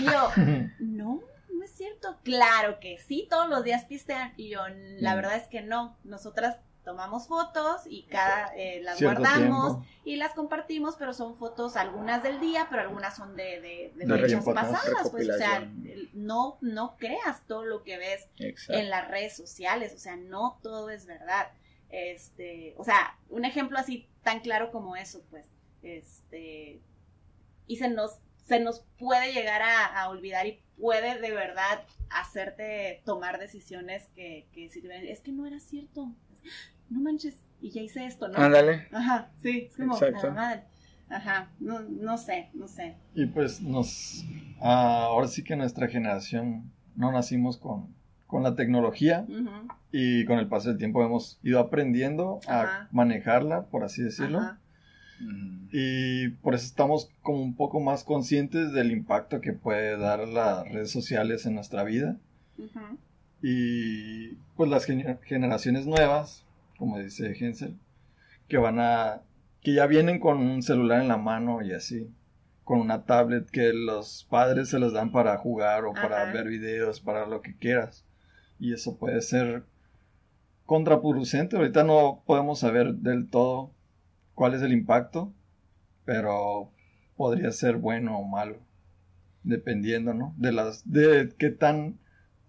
B: Y yo, [laughs] no, no es cierto. Claro que sí, todos los días pistean. Y yo, la mm. verdad es que no. Nosotras tomamos fotos y cada eh, las guardamos y las compartimos, pero son fotos algunas del día, pero algunas son de, de, fechas pasadas, pues, o sea, no, no creas todo lo que ves en las redes sociales, o sea, no todo es verdad. Este, o sea, un ejemplo así tan claro como eso, pues, este, y se nos, se nos puede llegar a, olvidar y puede de verdad hacerte tomar decisiones que, que es que no era cierto, no manches, y ya hice esto, ¿no?
A: Ándale.
B: Ajá, sí, es como, Exacto. madre. Ajá, no, no sé, no sé.
C: Y pues nos, ah, ahora sí que nuestra generación no nacimos con, con la tecnología y con el paso del tiempo hemos ido aprendiendo a manejarla, por así decirlo. Y por eso estamos como un poco más conscientes del impacto que puede dar las redes sociales en nuestra vida. Y pues las generaciones nuevas como dice Hensel, que van a, que ya vienen con un celular en la mano y así, con una tablet que los padres se los dan para jugar o para ver videos, para lo que quieras. Y eso puede ser contraproducente. Ahorita no podemos saber del todo cuál es el impacto, pero podría ser bueno o malo, dependiendo, ¿no? De las, de qué tan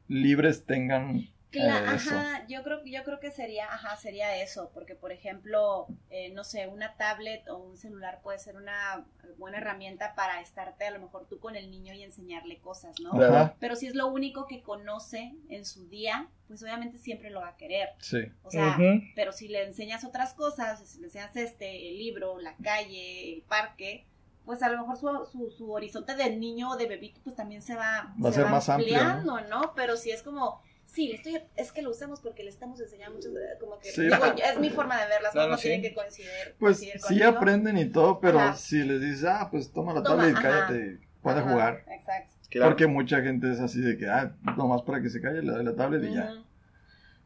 C: libres tengan
B: ajá, yo creo, yo creo que sería, ajá, sería eso, porque por ejemplo, eh, no sé, una tablet o un celular puede ser una buena herramienta para estarte a lo mejor tú con el niño y enseñarle cosas, ¿no? Pero si es lo único que conoce en su día, pues obviamente siempre lo va a querer.
C: Sí.
B: O sea, pero si le enseñas otras cosas, si le enseñas este, el libro, la calle, el parque, pues a lo mejor su, su, horizonte del niño o de bebito pues también se va,
C: va a ser más ampliando,
B: amplio, ¿no? Pero si es como sí, estoy, es que lo usamos porque le estamos enseñando mucho, como que, es mi forma de ver las cosas, no tienen que coincidir.
C: Pues sí aprenden y todo, pero si les dices, ah, pues toma la tablet y cállate, puede jugar.
B: Exacto.
C: Porque mucha gente es así de que, ah, nomás para que se calle, le doy la tablet y ya.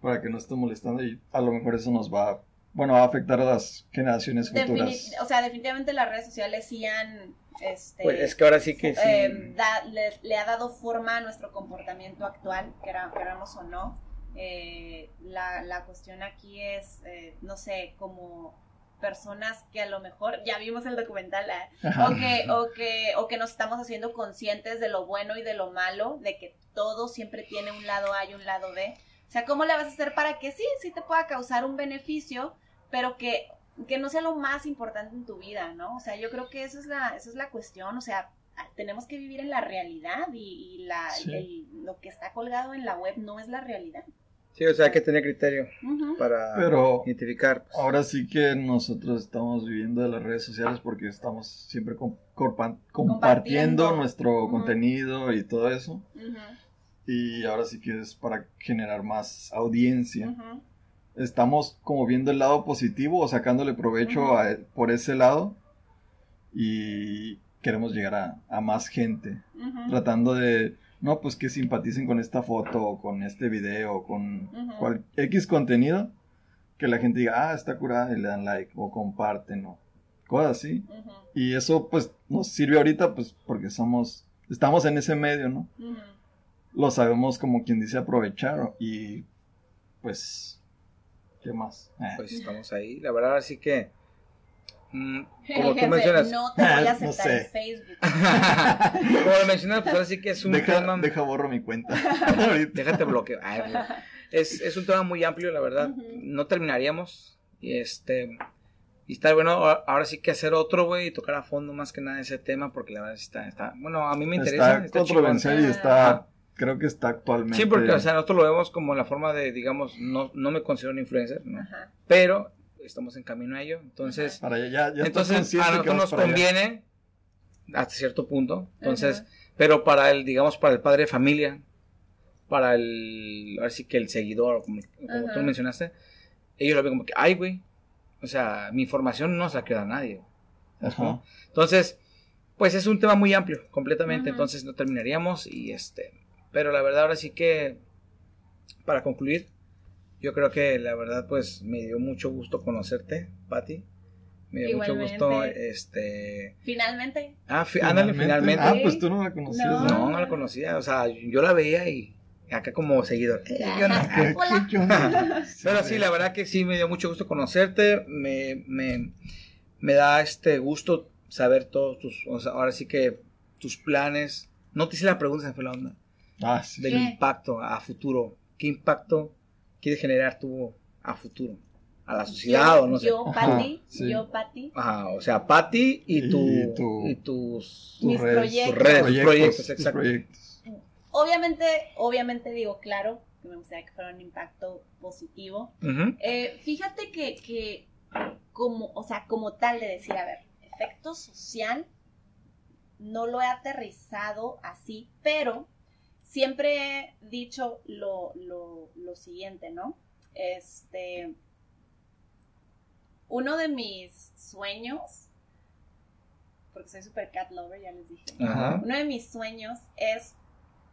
C: Para que no esté molestando y a lo mejor eso nos va, bueno, va a afectar a las generaciones futuras.
B: o sea, definitivamente las redes sociales sí han este,
A: pues es que ahora sí que sí.
B: Em, le, ha dado forma a nuestro comportamiento actual, queramos o no. Eh, la, la, cuestión aquí es, eh, no sé, como personas que a lo mejor, ya vimos el documental, ¿eh? o, que, o, que, o que nos estamos haciendo conscientes de lo bueno y de lo malo, de que todo siempre tiene un lado A y un lado B. O sea, ¿cómo le vas a hacer para que sí, sí te pueda causar un beneficio, pero que que no sea lo más importante en tu vida, ¿no? O sea, yo creo que eso es la, eso es la cuestión, o sea, tenemos que vivir en la realidad y, la, lo que está colgado en la web no es la realidad.
A: Sí, o sea, hay que tener criterio para identificar.
C: Pues. Ahora sí que nosotros estamos viviendo de las redes sociales porque estamos siempre compartiendo, nuestro contenido y todo eso. Y ahora sí que es para generar más audiencia estamos como viendo el lado positivo o sacándole provecho por ese lado y queremos llegar a, más gente, tratando de, no, pues que simpaticen con esta foto o con este video con cual, X contenido, que la gente diga, ah, está curada y le dan like o comparten o cosas así. Y eso pues nos sirve ahorita pues porque somos, estamos en ese medio, ¿no? Lo sabemos como quien dice aprovechar y pues ¿Qué más? Ah.
A: Pues estamos ahí. La verdad, así que. mm, como tú [laughs] mencionas.
B: No te voy a [laughs]
C: no
B: aceptar
C: sé.
B: en Facebook. [laughs]
A: como lo mencionas, pues ahora sí que es un
C: deja,
A: tema.
C: deja borro mi cuenta.
A: Déjate bloqueo. Ay, es, es un tema muy amplio, la verdad. No terminaríamos. Y este. Y está bueno, ahora sí que hacer otro, güey, y tocar a fondo más que nada ese tema, porque la verdad está, está bueno, a mí me interesa.
C: Está
A: Está,
C: controversial y está, creo que está actualmente.
A: Sí, porque, o sea, nosotros lo vemos como la forma de, digamos, no, no me considero un influencer, ¿no?
B: Ajá.
A: pero estamos en camino a ello. Entonces,
C: para allá, ya,
A: entonces a nosotros nos
C: allá.
A: conviene hasta cierto punto. Entonces,
B: Ajá.
A: pero para el, digamos, para el padre de familia, para el, ahora sí que el seguidor, como, como tú mencionaste, ellos lo ven como que, ay, güey, o sea, mi información no se la queda a nadie. Entonces, pues es un tema muy amplio, completamente. Entonces no terminaríamos y este, pero la verdad ahora sí que, para concluir, yo creo que la verdad pues me dio mucho gusto conocerte, Patti. Me dio mucho gusto, este,
B: Finalmente.
A: ah, fi- ándale, finalmente.
C: Ah, pues tú no la conocías.
B: No.
A: No, no la conocía, o sea, yo la veía y acá como seguidor. Eh, ¿qué onda? [laughs]
C: ¿Qué-
B: Hola.
A: Pero sí, la verdad que sí me dio mucho gusto conocerte. Me, me, me da este gusto saber todos tus. O sea, ahora sí que tus planes. No te hice la pregunta, se fue la onda.
C: Ah, sí.
A: Del
B: ¿Qué?
A: impacto a futuro. ¿Qué impacto quieres generar tú a futuro? ¿A la sociedad
B: yo,
A: o no sé?
B: Yo,
C: sí.
B: yo, Pati.
A: Ajá, o sea, Patty y,
C: Y
A: tu, y tus.
C: Tus
B: Mis
C: redes,
B: proyectos.
A: Tus redes, proyectos, exacto.
C: proyectos.
B: Obviamente, obviamente digo, claro, que me gustaría que fuera un impacto positivo. Eh, fíjate que, que como, o sea, como tal de decir, a ver, efecto social, no lo he aterrizado así, pero siempre he dicho lo, lo, lo siguiente, ¿no? Este, uno de mis sueños, porque soy super cat lover, ya les dije,
A: Ajá.
B: uno de mis sueños es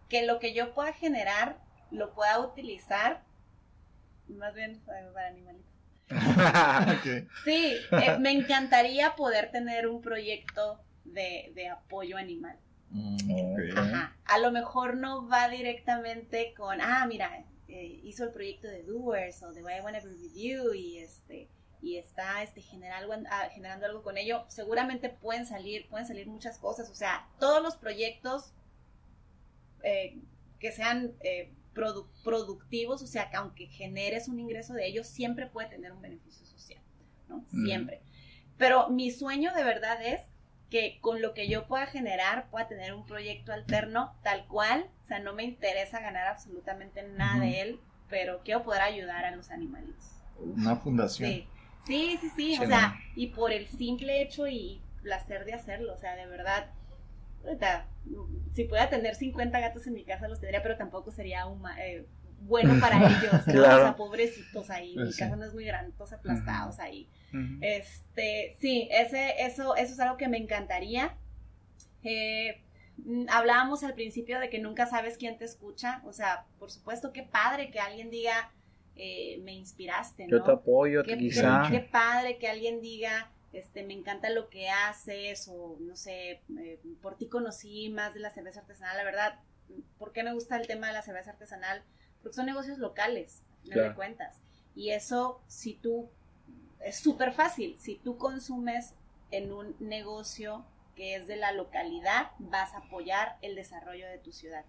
B: que lo que yo pueda generar lo pueda utilizar más bien para animalitos. [laughs] Sí, eh, me encantaría poder tener un proyecto de, de apoyo animal.
C: Mm.
B: Ajá. A lo mejor no va directamente con, ah, mira, eh, hizo el proyecto de Doers o de I Wanna Be With You y este y está este generar algo- ah, generando algo con ello, seguramente pueden salir, pueden salir muchas cosas. O sea, todos los proyectos eh, que sean eh, produ- productivos, o sea, que aunque generes un ingreso de ellos, siempre puede tener un beneficio social, ¿no?
A: Mm.
B: Siempre. Pero mi sueño de verdad es que con lo que yo pueda generar pueda tener un proyecto alterno tal cual, o sea, no me interesa ganar absolutamente nada de él, pero quiero poder ayudar a los animalitos.
C: Una fundación.
B: Sí, sí, sí, sí, o sea, y por el simple hecho y placer de hacerlo, o sea, de verdad, si pudiera tener 50 gatos en mi casa los tendría, pero tampoco sería huma- eh, bueno para ellos, ¿no?
A: Claro.
B: o sea, pobrecitos ahí, mi
C: Pues sí.
B: casa no es muy grande, todos aplastados ahí. Este, sí, ese, eso, eso es algo que me encantaría. Eh, mm, hablábamos al principio de que nunca sabes quién te escucha. O sea, por supuesto, qué padre que alguien diga, eh, me inspiraste,
A: Yo
B: ¿no?
A: te apoyo,
B: Qué,
A: quizá.
B: qué- qué padre que alguien diga, este, me encanta lo que haces, o no sé, eh, por ti conocí más de la cerveza artesanal. La verdad, ¿por qué me gusta el tema de la cerveza artesanal? Porque son negocios locales, final
A: Claro.
B: de cuentas. Y eso, si tú, es súper fácil, si tú consumes en un negocio que es de la localidad, vas a apoyar el desarrollo de tu ciudad.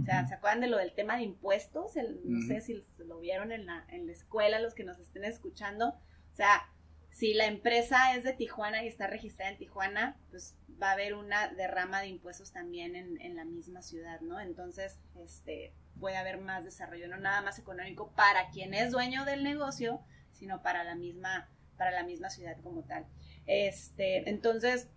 B: O sea, ¿se acuerdan de lo del tema de impuestos? El- no sé si lo vieron en la, en la escuela, los que nos estén escuchando. O sea, si la empresa es de Tijuana y está registrada en Tijuana, pues va a haber una derrama de impuestos también en, en la misma ciudad, ¿no? Entonces, este, puede haber más desarrollo, no nada más económico para quien es dueño del negocio, sino para la misma, para la misma ciudad como tal. Este, entonces,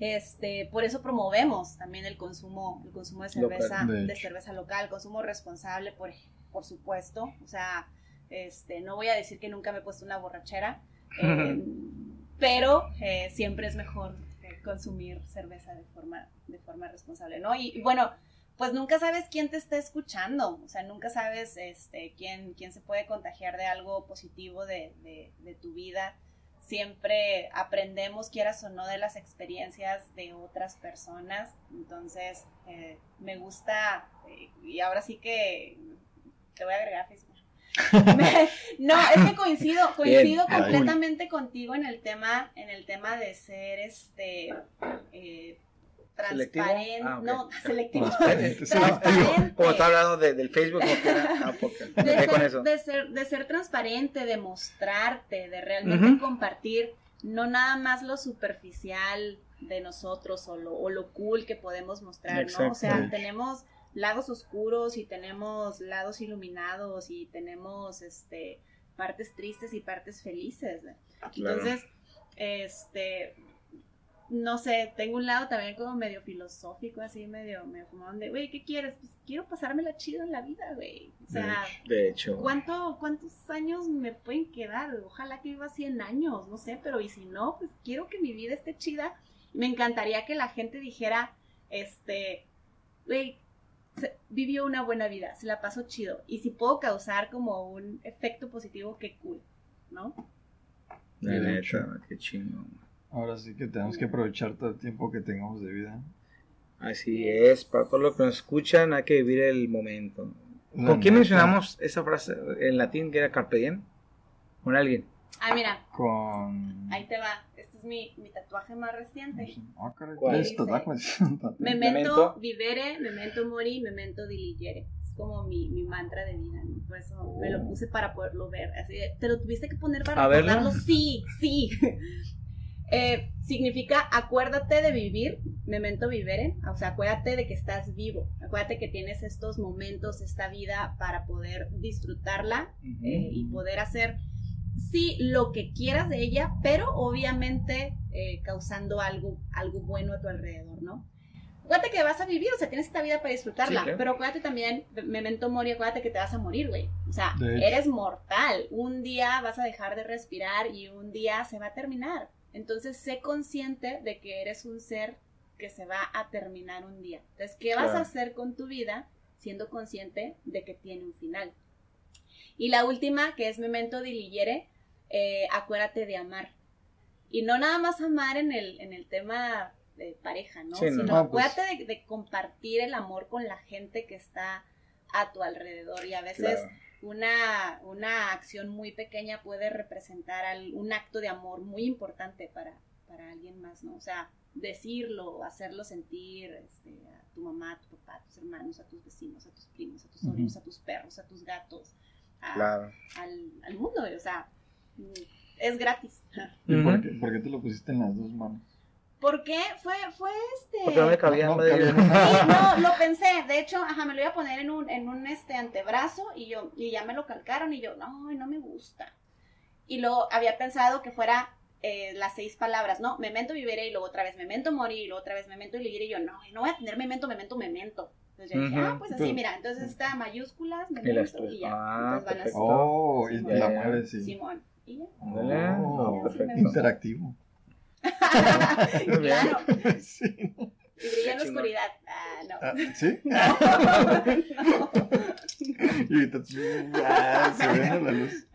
B: este, por eso promovemos también el consumo, el consumo de
A: Local,
B: cerveza,
C: de
B: de cerveza local, consumo responsable, por, por supuesto. O sea, este, no voy a decir que nunca me he puesto una borrachera, [laughs] eh, pero eh, siempre es mejor eh, consumir cerveza de forma, de forma responsable, ¿no? Y, y bueno, pues nunca sabes quién te está escuchando, o sea, nunca sabes este, quién, quién se puede contagiar de algo positivo de, de, de tu vida. Siempre aprendemos, quieras o no, de las experiencias de otras personas. Entonces, eh, me gusta, eh, y ahora sí que te voy a agregar Facebook. [laughs] no, es que coincido, coincido completamente contigo en el tema, en el tema de ser este eh, transparente, ah, no, selectivo, [laughs]
A: transparente. Como está hablando del Facebook, ah,
B: de, ser, de, ser, transparente, de mostrarte, de realmente compartir, no nada más lo superficial de nosotros o lo, o lo cool que podemos mostrar, ¿no? O sea, tenemos lados oscuros y tenemos lados iluminados y tenemos este partes tristes y partes felices. Entonces, este no sé, tengo un lado también como medio filosófico, así medio, medio como donde, güey, ¿qué quieres? Pues quiero pasármela chido en la vida, güey. O sea,
A: de hecho.
B: ¿cuánto, ¿cuántos años me pueden quedar? Ojalá que viva 100 años, no sé, pero y si no, pues quiero que mi vida esté chida. Me encantaría que la gente dijera, este, güey, vivió una buena vida, se la pasó chido. Y si puedo causar como un efecto positivo, qué cool, ¿no?
A: De hecho, qué chingo.
C: Ahora sí que tenemos que aprovechar todo el tiempo que tengamos de vida.
A: Así es, para todos los que nos escuchan hay que vivir el momento. ¿Con quién mencionamos esa frase en latín que era carpe diem? ¿Con alguien?
B: Ah, mira.
C: Con...
B: Ahí te va mi, mi tatuaje más reciente.
C: Ah, ¿Cuál es tatuaje? [laughs]
B: memento vivere, memento mori, memento diligere. Es como mi, mi mantra de vida, Por eso me lo oh. puse para poderlo ver. Así ¿Te lo tuviste que poner para recordarlo? Sí, sí. [laughs] Eh, significa acuérdate de vivir, memento vivere, o sea, acuérdate de que estás vivo, acuérdate que tienes estos momentos, esta vida para poder disfrutarla eh, y poder hacer sí lo que quieras de ella, pero obviamente eh, causando algo, algo bueno a tu alrededor, ¿no? Acuérdate que vas a vivir, o sea, tienes esta vida para disfrutarla, pero acuérdate también, memento mori, acuérdate que te vas a morir, güey. O sea, eres mortal. Un día vas a dejar de respirar y un día se va a terminar. Entonces, sé consciente de que eres un ser que se va a terminar un día. Entonces, ¿qué vas a hacer con tu vida siendo consciente de que tiene un final? Y la última, que es Memento Diligere, eh, acuérdate de amar. Y no nada más amar en el, en el tema de pareja, ¿no? Sino pues. acuérdate de, compartir el amor con la gente que está a tu alrededor. Y a veces una, una acción muy pequeña puede representar un acto de amor muy importante para, para alguien más, ¿no? O sea, decirlo, hacerlo sentir este, a tu mamá, a tu papá, a tus hermanos, a tus vecinos, a tus primos, a tus sobrinos, a tus perros, a tus gatos, al, al, mundo, o sea, es gratis.
C: ¿Y por, qué, por, qué, te lo pusiste en las dos manos?
B: Porque fue, fue este.
A: Porque no me cabía. No,
B: no, lo pensé. De hecho, ajá, me lo iba a poner en un, en un este antebrazo y yo, y ya me lo calcaron y yo, no, no me gusta. Y luego había pensado que fuera eh, las seis palabras, ¿no? Memento vivere y luego otra vez memento morir y luego otra vez memento vivir y yo, no, no voy a tener memento, memento, memento. Entonces yo dije, ah, pues así, mira, entonces está mayúsculas, memento y, ya.
C: Ah, entonces van así. Oh, y la mueves, sí.
B: Simón. ¿Y ya?
C: Oh, perfecto. Interactivo. [laughs]
B: claro. [laughs] Sí. Y brilla en la oscuridad. Ah, no. Ah,
C: ¿Sí? [laughs]
B: no.
C: y ahorita ah, se ve la luz.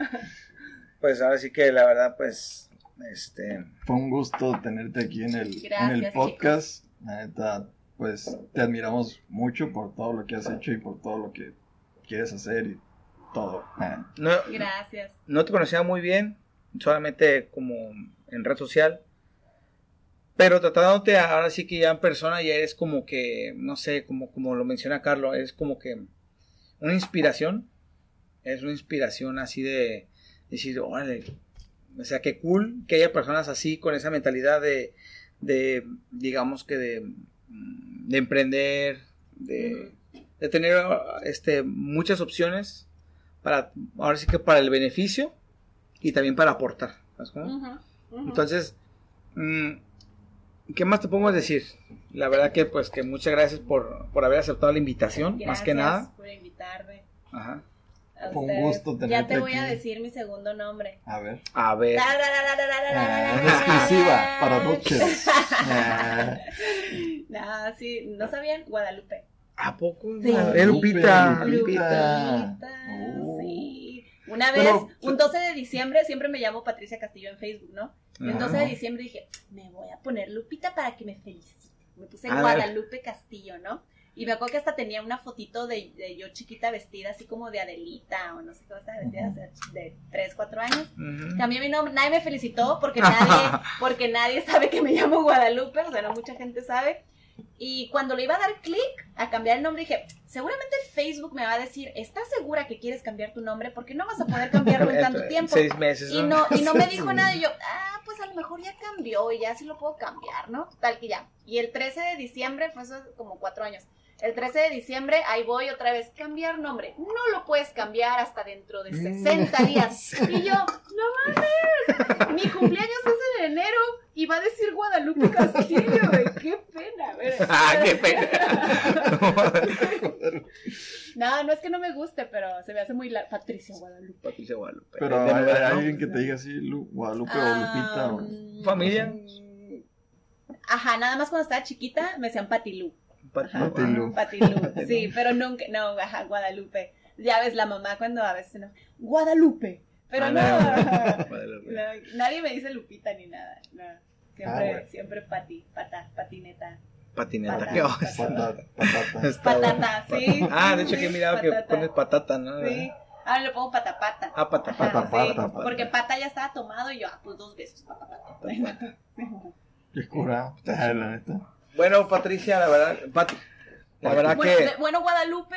A: Pues ahora sí que la verdad, pues, este...
C: Fue un gusto tenerte aquí en el, en el podcast. La neta, pues te admiramos mucho por todo lo que has hecho y por todo lo que quieres hacer y todo.
A: No,
B: Gracias.
A: No te conocía muy bien, solamente como en red social. Pero tratándote ahora sí que ya en persona ya eres como que, no sé, como, como lo menciona Carlos, es como que una inspiración. Es una inspiración así de decir, órale, o sea, qué cool que haya personas así con esa mentalidad de, de digamos que de de emprender, de, tener este, muchas opciones para, ahora sí que para el beneficio y también para aportar. Entonces, mm, ¿qué más te podemos decir? La verdad que pues que muchas gracias por, por haber aceptado la invitación, más que nada.
B: por invitarme.
A: Ajá.
C: Fue un gusto tenerte
B: Ya te voy a decir mi segundo nombre.
C: A ver.
A: A ver.
C: Ah, exclusiva para noches. [laughs]
B: no, sí, ¿no sabían? Guadalupe.
A: ¿A poco?
B: Sí.
A: Lupita.
B: Lupita. Oh. Sí. Una vez, un 12 de diciembre, siempre me llamo Patricia Castillo en Facebook, ¿no? Y un 12 de diciembre dije, me voy a poner Lupita para que me felicite. Me puse Guadalupe Castillo, ¿no? Y me acuerdo que hasta tenía una fotito de, de yo chiquita vestida así como de Adelita o no sé qué estaba vestida de, de 3, 4 años.
A: Ujú.
B: Cambié mi nombre, nadie me felicitó porque nadie, [laughs] porque nadie sabe que me llamo Guadalupe, o sea, no mucha gente sabe. Y cuando le iba a dar clic a cambiar el nombre, dije, seguramente Facebook me va a decir, ¿estás segura que quieres cambiar tu nombre? Porque no vas a poder cambiarlo en tanto [laughs] tiempo.
A: Seis meses,
B: Y no, y no me dijo [laughs] nada, y yo, ah, pues a lo mejor ya cambió y ya sí lo puedo cambiar, ¿no? Tal que ya. Y el 13 de diciembre, fue eso como cuatro años. El 13 de diciembre, ahí voy otra vez, cambiar nombre. No lo puedes cambiar hasta dentro de 60 días. [laughs] Y yo, no mames, mi cumpleaños es en enero y va a decir Guadalupe Castillo, güey, qué pena. güey. [laughs]
A: Ah, qué pena. [laughs]
B: No, no es que no me guste, pero se me hace muy la Patricia Guadalupe.
A: Patricia Guadalupe.
C: Pero hay, alguien que te diga así, Lu- Guadalupe o Lupita. o-
B: mm,
A: Familia.
B: Ajá, nada más cuando estaba chiquita me decían Patilú.
C: Patilú. [laughs]
B: Patilú, sí, pero nunca, no, ajá, Guadalupe. Ya ves la mamá cuando a veces no, Guadalupe, pero
A: Ah,
B: no,
A: no. [laughs] Guadalupe.
B: no, nadie me dice Lupita ni nada, no. Siempre,
C: Ah, bueno.
B: siempre pati, pata, patineta,
A: Patineta.
B: Patata.
A: ¿Qué onda?
C: Patata, patata. [laughs]
B: Patata, sí.
A: Ah, de hecho que he mirado que pones patata, ¿no?
B: Sí, ahora le pongo patapata.
A: Ah, pata,
B: Ajá,
A: pata.
C: Pata,
B: sí,
C: pata,
B: porque pata ya estaba tomado y yo, ah, pues dos besos, pata, pata.
C: Qué curado. Ah, La neta.
A: Bueno, Patricia, la verdad, Pati, la verdad
B: Bueno,
A: que,
B: de- bueno, Guadalupe,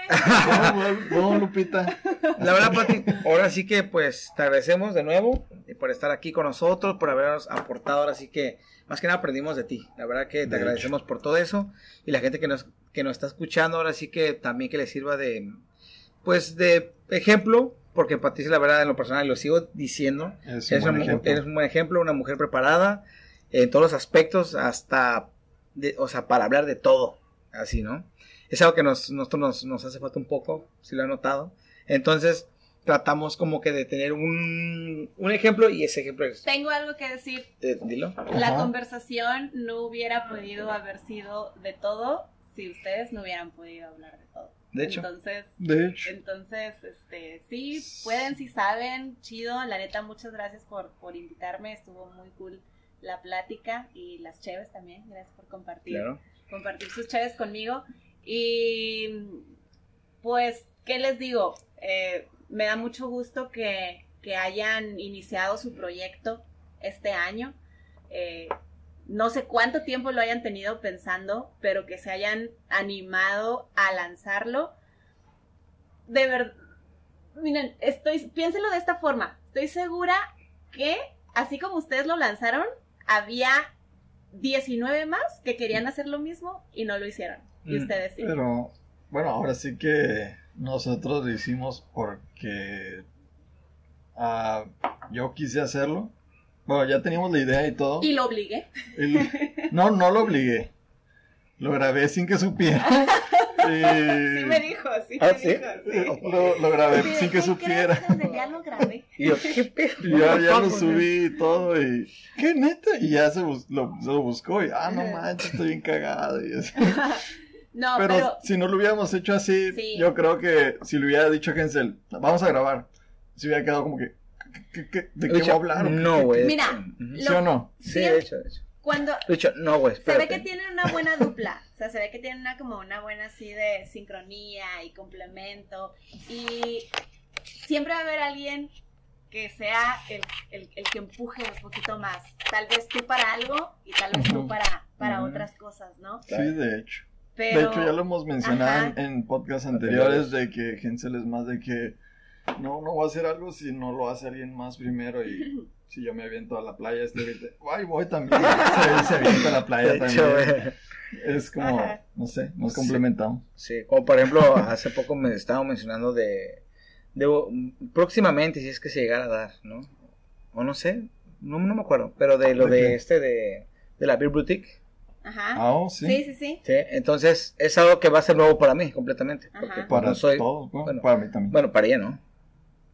C: Bueno, bueno, Lupita.
A: la verdad, Pati, ahora sí que, pues, te agradecemos de nuevo por estar aquí con nosotros, por habernos aportado, ahora sí que, más que nada aprendimos de ti, la verdad que te
C: De hecho.
A: agradecemos por todo eso, y la gente que nos, que nos está escuchando, ahora sí que también que le sirva de, pues, de ejemplo, porque Patricia, la verdad, en lo personal, lo sigo diciendo,
C: Es un
A: eres un buen ejemplo, una mujer preparada en todos los aspectos, hasta, de- o sea, para hablar de todo, así, ¿no? Es algo que nos, nosotros nos, nos hace falta un poco, si lo han notado. Entonces, tratamos como que de tener un, un ejemplo y ese ejemplo es,
B: tengo algo que decir.
A: eh, dilo.
B: La
C: Ajá.
B: conversación no hubiera podido haber sido de todo si ustedes no hubieran podido hablar de todo.
A: De hecho.
B: Entonces,
C: De hecho.
B: entonces, este, sí, pueden, si saben, chido. La neta, muchas gracias por, por invitarme. Estuvo muy cool la plática y las cheves también. Gracias por compartir,
A: Claro.
B: compartir sus cheves conmigo. Y pues, ¿qué les digo? Eh, me da mucho gusto que, que hayan iniciado su proyecto este año. Eh, no sé cuánto tiempo lo hayan tenido pensando, pero que se hayan animado a lanzarlo. De verdad, miren, estoy, piénsenlo de esta forma. Estoy segura que, así como ustedes lo lanzaron, había 19 más que querían hacer lo mismo y no lo hicieron. Y
A: Mm,
B: ustedes sí.
C: Pero, bueno, ahora sí que nosotros lo hicimos porque ah, yo quise hacerlo. Bueno, ya teníamos la idea y todo.
B: Y lo obligué.
C: El- no, no lo obligué. Lo grabé sin que supiera. [laughs]
B: Sí me dijo, sí
A: ¿Ah,
B: me
A: sí?
B: dijo, sí.
C: Lo, lo grabé
B: Sí, ¿de
C: sin que supiera.
B: Ya lo grabé. [laughs]
A: Y yo, ¿qué pedo?
C: Y ya, ya lo subí y todo. Y, ¿qué neta? Y ya se, bus- lo, se lo buscó. Y, ah, no manches, estoy bien cagado. Y así. [laughs]
B: No,
C: pero,
B: pero,
C: si no lo hubiéramos hecho así,
B: Sí.
C: yo creo que si le hubiera dicho a Hensel, vamos a grabar, se hubiera quedado como que, ¿qué- qué- qué- ¿de qué voy a hablar? ¿O qué-
A: No, güey.
B: Mira.
C: ¿Sí o no?
A: Sí, de hecho, de hecho.
B: Cuando
A: De hecho, no, güey,
B: se ve que tienen una buena dupla, o sea, se ve que tienen una como una buena así de sincronía y complemento. Y siempre va a haber alguien que sea el, el, el que empuje un poquito más, tal vez tú para algo y tal vez tú para, para otras cosas, ¿no?
C: Sí, de hecho.
B: Pero,
C: De hecho, ya lo hemos mencionado
B: Ajá.
C: en podcasts anteriores. de que Hensel es más de que no, no voy a hacer algo si no lo hace alguien más primero y [laughs] si yo me aviento a la playa, este ahorita, ay, voy también. Se, se avienta a la playa [laughs]
A: hecho,
C: también. Es como,
B: Ajá.
C: no sé, nos complementamos.
A: Sí, como por ejemplo, hace poco me estaba mencionando de, de próximamente, si es que se llegara a dar, ¿no? O no sé, no, no me acuerdo, pero de lo
C: ¿De
A: este de, de la Beer Boutique.
B: Ajá.
C: Ah, oh, sí.
B: sí, sí, sí.
A: Sí, entonces es algo que va a ser nuevo para mí completamente.
B: Ajá.
A: Porque pues,
C: Para
A: no soy,
C: todos, ¿no?
A: bueno,
C: para mí también.
A: bueno, para ella, ¿no?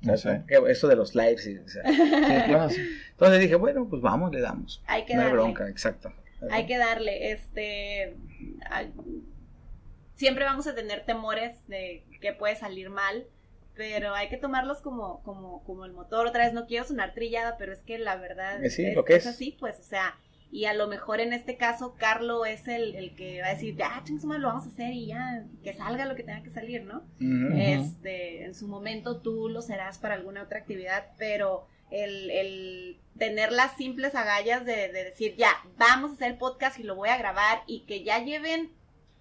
C: No sé.
A: Que Eso de los lives. y, o sea, [laughs] sí.
C: Bueno, sí.
A: Entonces dije, bueno, pues vamos, le damos.
B: Hay que
A: No hay
B: darle.
A: bronca, exacto.
B: Hay que darle, este, siempre vamos a tener temores de que puede salir mal, pero hay que tomarlos como, como, como el motor. Otra vez no quiero sonar trillada, pero es que la verdad
A: sí,
B: es,
A: lo que es.
B: así, pues, o sea, y a lo mejor en este caso Carlo es el, que va a decir, ya, chingos, lo vamos a hacer y ya, que salga lo que tenga que salir, ¿no? Este, en su momento tú lo serás para alguna otra actividad, pero el, tener las simples agallas de, decir, ya, vamos a hacer el podcast y lo voy a grabar y que ya lleven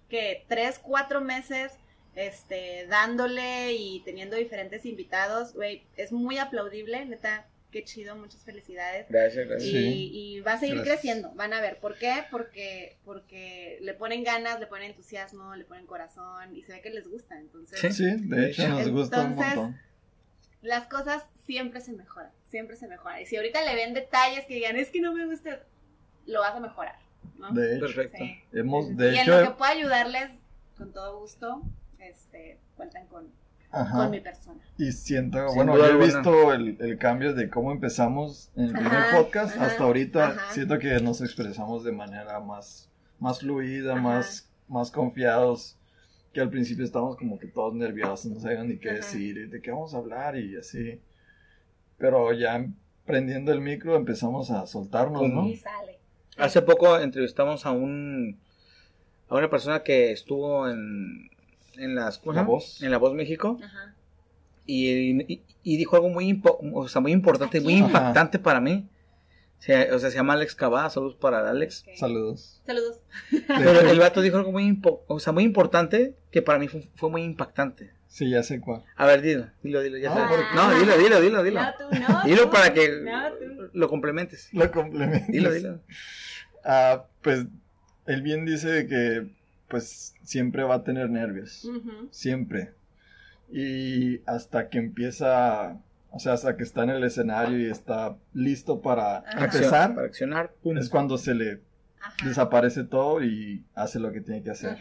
B: que tres, cuatro meses este, dándole y teniendo diferentes invitados, güey, es muy aplaudible, neta, qué chido, muchas felicidades.
A: Gracias, gracias.
B: Y, va a seguir creciendo, van a ver, ¿por qué? Porque, porque le ponen ganas, le ponen entusiasmo, le ponen corazón y se ve que les gusta, entonces.
C: Sí, sí de hecho nos gusta un montón.
B: Las cosas siempre se mejoran, siempre se mejoran. Y si ahorita le ven detalles que digan, es que no me gusta, lo vas a mejorar. ¿no?
C: De hecho,
A: Perfecto.
C: Hemos, de
B: y
C: hecho,
B: en lo que pueda ayudarles, con todo gusto, este, cuentan con, con mi persona.
C: Y siento, bueno, yo he visto el, el, cambio de cómo empezamos en el primer podcast hasta ahorita. Siento que nos expresamos de manera más, más fluida, más, más confiados. Que al principio estábamos como que todos nerviosos, no sabían ni qué decir, de qué vamos a hablar y así. Pero ya prendiendo el micro empezamos a soltarnos, ¿no?
B: Y sale.
A: Hace poco entrevistamos a un a una persona que estuvo en en las
C: la voz
A: en la voz México Y, y, dijo algo muy o sea, muy importante muy impactante para mí o sea, o sea, se llama Alex Cabá, saludos para Alex.
C: Saludos.
B: Saludos.
A: Pero el vato dijo algo muy, o sea, muy importante que para mí fue, fue, muy impactante.
C: Sí, ya sé cuál.
A: A ver, dilo, dilo, dilo, ya ah, No, dilo, dilo, dilo, dilo.
B: No, tú, no,
A: dilo para que lo complementes.
C: Lo complementes.
A: Dilo, dilo.
C: Ah, pues, él bien dice que pues siempre va a tener nervios, siempre. Y hasta que empieza, o sea, hasta que está en el escenario y está listo para empezar,
A: para accionar,
C: es cuando se le desaparece todo y hace lo que tiene que hacer.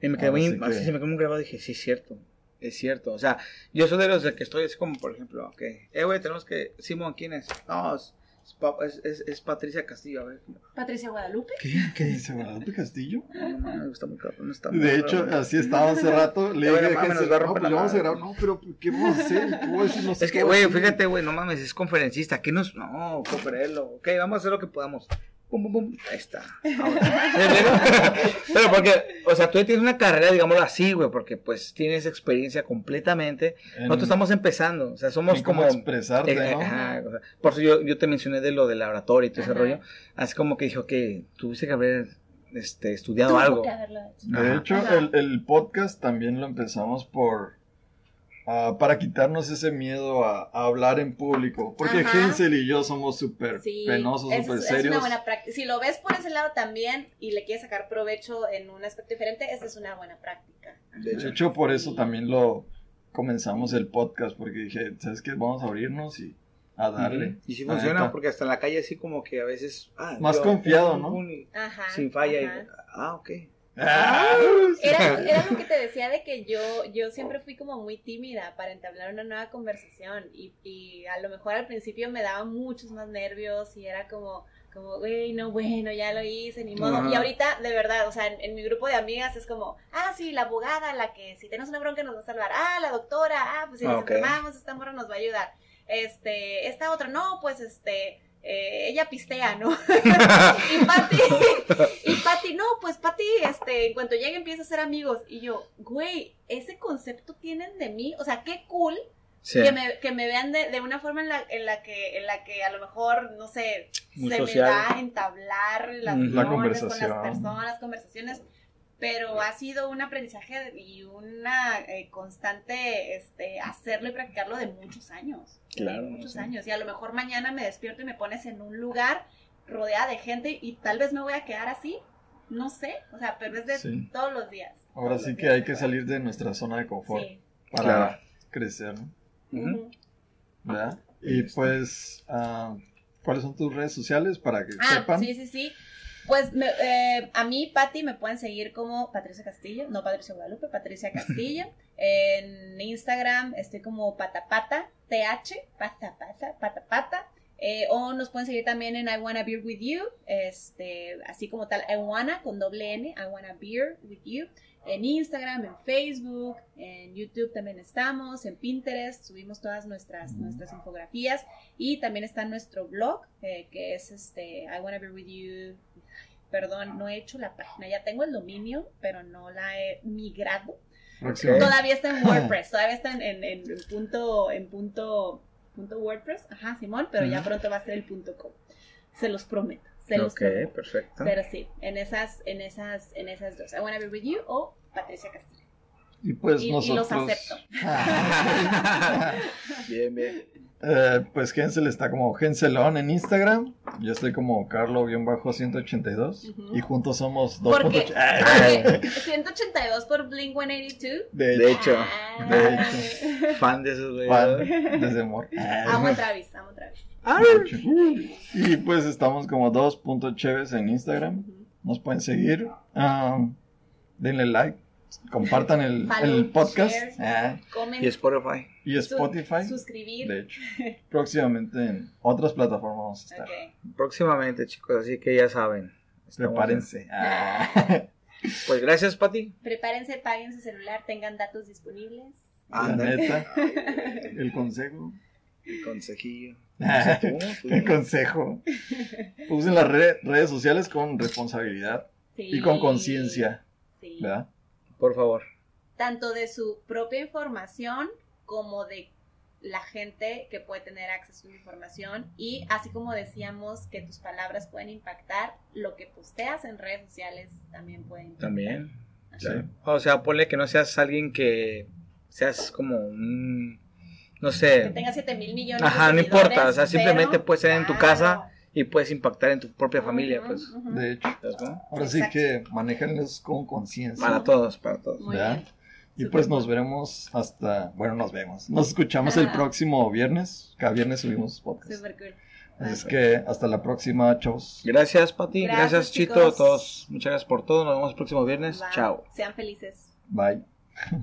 A: Y me quedé muy, así se me quedó muy grabado y dije, sí, es cierto, es cierto. O sea, yo soy de los de que estoy así como, por ejemplo, ok, eh, güey, tenemos que, Simón, ¿quién es? No, es, es, es, Patricia Castillo, a ver.
B: ¿Patricia Guadalupe?
C: ¿Qué? ¿Qué dice Guadalupe Castillo?
A: No, no, me gusta muy cabrón. Está
C: de hecho, así estaba hace rato. Le dije, no, mames, nos va a romper no, pues vamos a grabar. No, pero ¿qué vamos a hacer? ¿Qué voy a decir? No sé
A: es que, güey, fíjate, güey, no mames, es conferencista. ¿Qué nos.? No, cooperelo. Ok, vamos a hacer lo que podamos. Ahí está. [laughs] Pero porque, o sea, tú tienes una carrera, digámoslo así, güey, porque pues tienes experiencia completamente. Nosotros estamos empezando, o sea, somos como...
C: expresarte, eh,
A: ¿no? por eso yo, yo, te mencioné de lo del laboratorio y todo ese rollo. Así como que dijo que tuviste que haber este, estudiado algo.
C: De hecho, el, el podcast también lo empezamos por Ah, para quitarnos ese miedo a, hablar en público. Porque Hensel y yo somos súper penosos, súper serios. Es
B: una buena práctica. Si lo ves por ese lado también y le quieres sacar provecho en un aspecto diferente, esa es una buena práctica.
C: De hecho, por eso también lo comenzamos el podcast, porque dije, ¿sabes qué? Vamos a abrirnos y a darle.
A: Y si funciona, porque hasta en la calle así como que a veces...
C: Ah, Más confiado, ¿no?
A: sin falla. ah, ok.
B: Ah, era, era, lo que te decía de que yo, yo siempre fui como muy tímida para entablar una nueva conversación y, y a lo mejor al principio me daba muchos más nervios y era como, como, güey, no, bueno, ya lo hice, ni modo. Y ahorita, de verdad, o sea, en, mi grupo de amigas es como, ah, sí, la abogada, la que si tenemos una bronca nos va a salvar, ah, la doctora, ah, pues si nos enfermamos, esta morra nos va a ayudar. Este, esta otra, no, pues este, eh, ella pistea, ¿no? [laughs] y Pati, y Pati, no, pues Pati, este, en cuanto llegue empieza a ser amigos. Y yo, güey, ese concepto tienen de mí, o sea, qué cool que, me, que me vean de, de una forma en la, en la que, en la que a lo mejor, no sé, se me da entablar las
C: la
B: con las personas, conversaciones pero ha sido un aprendizaje y una eh, constante este, hacerlo y practicarlo de muchos años.
A: Claro.
B: muchos años. Y a lo mejor mañana me despierto y me pones en un lugar rodeada de gente y tal vez me voy a quedar así. No sé, o sea, pero es de todos los días.
C: Ahora sí que hay que salir de nuestra zona de confort para crecer, ¿no? ¿Verdad? Y pues, uh, ¿cuáles son tus redes sociales para que
B: ah,
C: sepan?
B: Sí, sí, sí. Pues eh, a mí, Patti, me pueden seguir como Patricia Castillo, no Patricia Guadalupe, Patricia Castillo. [laughs] en Instagram estoy como patapata, th, patapata, patapata. Eh, o nos pueden seguir también en I Wanna Beer With You, este, así como tal, I Wanna con doble N, I Wanna Beer With You. en Instagram, en Facebook, en YouTube también estamos, en Pinterest, subimos todas nuestras, nuestras infografías y también está nuestro blog, eh, que es este, I Wanna Be With You. Perdón, no he hecho la página, ya tengo el dominio, pero no la he migrado. Todavía está en WordPress, [laughs] todavía está en, en, punto, en punto, punto WordPress, ajá, Simón, pero ya pronto va a ser el punto com. Se los prometo. Se
A: ok, perfecto.
B: Pero sí, en esas, en esas, en esas dos. I wanna be with you o Patricia Castillo.
C: Y pues
B: y,
C: nosotros.
B: Y los acepto. [laughs] [laughs]
A: bien, bien.
C: Eh, pues Gensel está como Genselón en Instagram. Yo estoy como Carlo-182. Y juntos somos
B: 2.8. 182 por Blink 182.
A: De, de hecho. Ah. De hecho. Fan de esos güeyes.
C: Fan desde amor.
B: Amo a Travis, amo a Travis.
C: Y pues estamos como 2.cheves en Instagram. Nos pueden seguir. Um, denle like compartan el, el podcast.
B: Ah.
A: y Spotify.
C: Y Spotify.
B: suscribir.
C: De hecho, próximamente en otras plataformas vamos a estar.
A: Próximamente, chicos, así que ya saben.
C: Prepárense.
A: Ah. [laughs] Pues gracias, Pati.
B: Prepárense, paguen su celular, tengan datos disponibles.
C: La neta. [laughs] el consejo.
A: El consejillo. [laughs]
C: el consejo. Usen las redes sociales con responsabilidad y con conciencia. Sí. ¿Verdad?
A: Por favor.
B: Tanto de su propia información como de la gente que puede tener acceso a su información y así como decíamos que tus palabras pueden impactar, lo que posteas en redes sociales también puede impactar.
A: También. Sí. O sea, ponle que no seas alguien que seas como un no sé.
B: Que tenga 7 mil millones.
A: Ajá, no importa, o sea, simplemente puedes ser en tu casa y puedes impactar en tu propia familia, pues.
C: De hecho. Ahora sí que manejanlos con conciencia.
A: Para todos, para todos.
C: Y pues nos veremos hasta, bueno, nos vemos. Nos escuchamos el próximo viernes. Cada viernes subimos [laughs] podcast.
B: Super cool.
C: Así es que hasta la próxima, chavos.
A: Gracias, Pati. Gracias, gracias Chito. Todos, muchas gracias por todo. Nos vemos el próximo viernes. Chao.
B: Sean felices.
C: Bye. [laughs]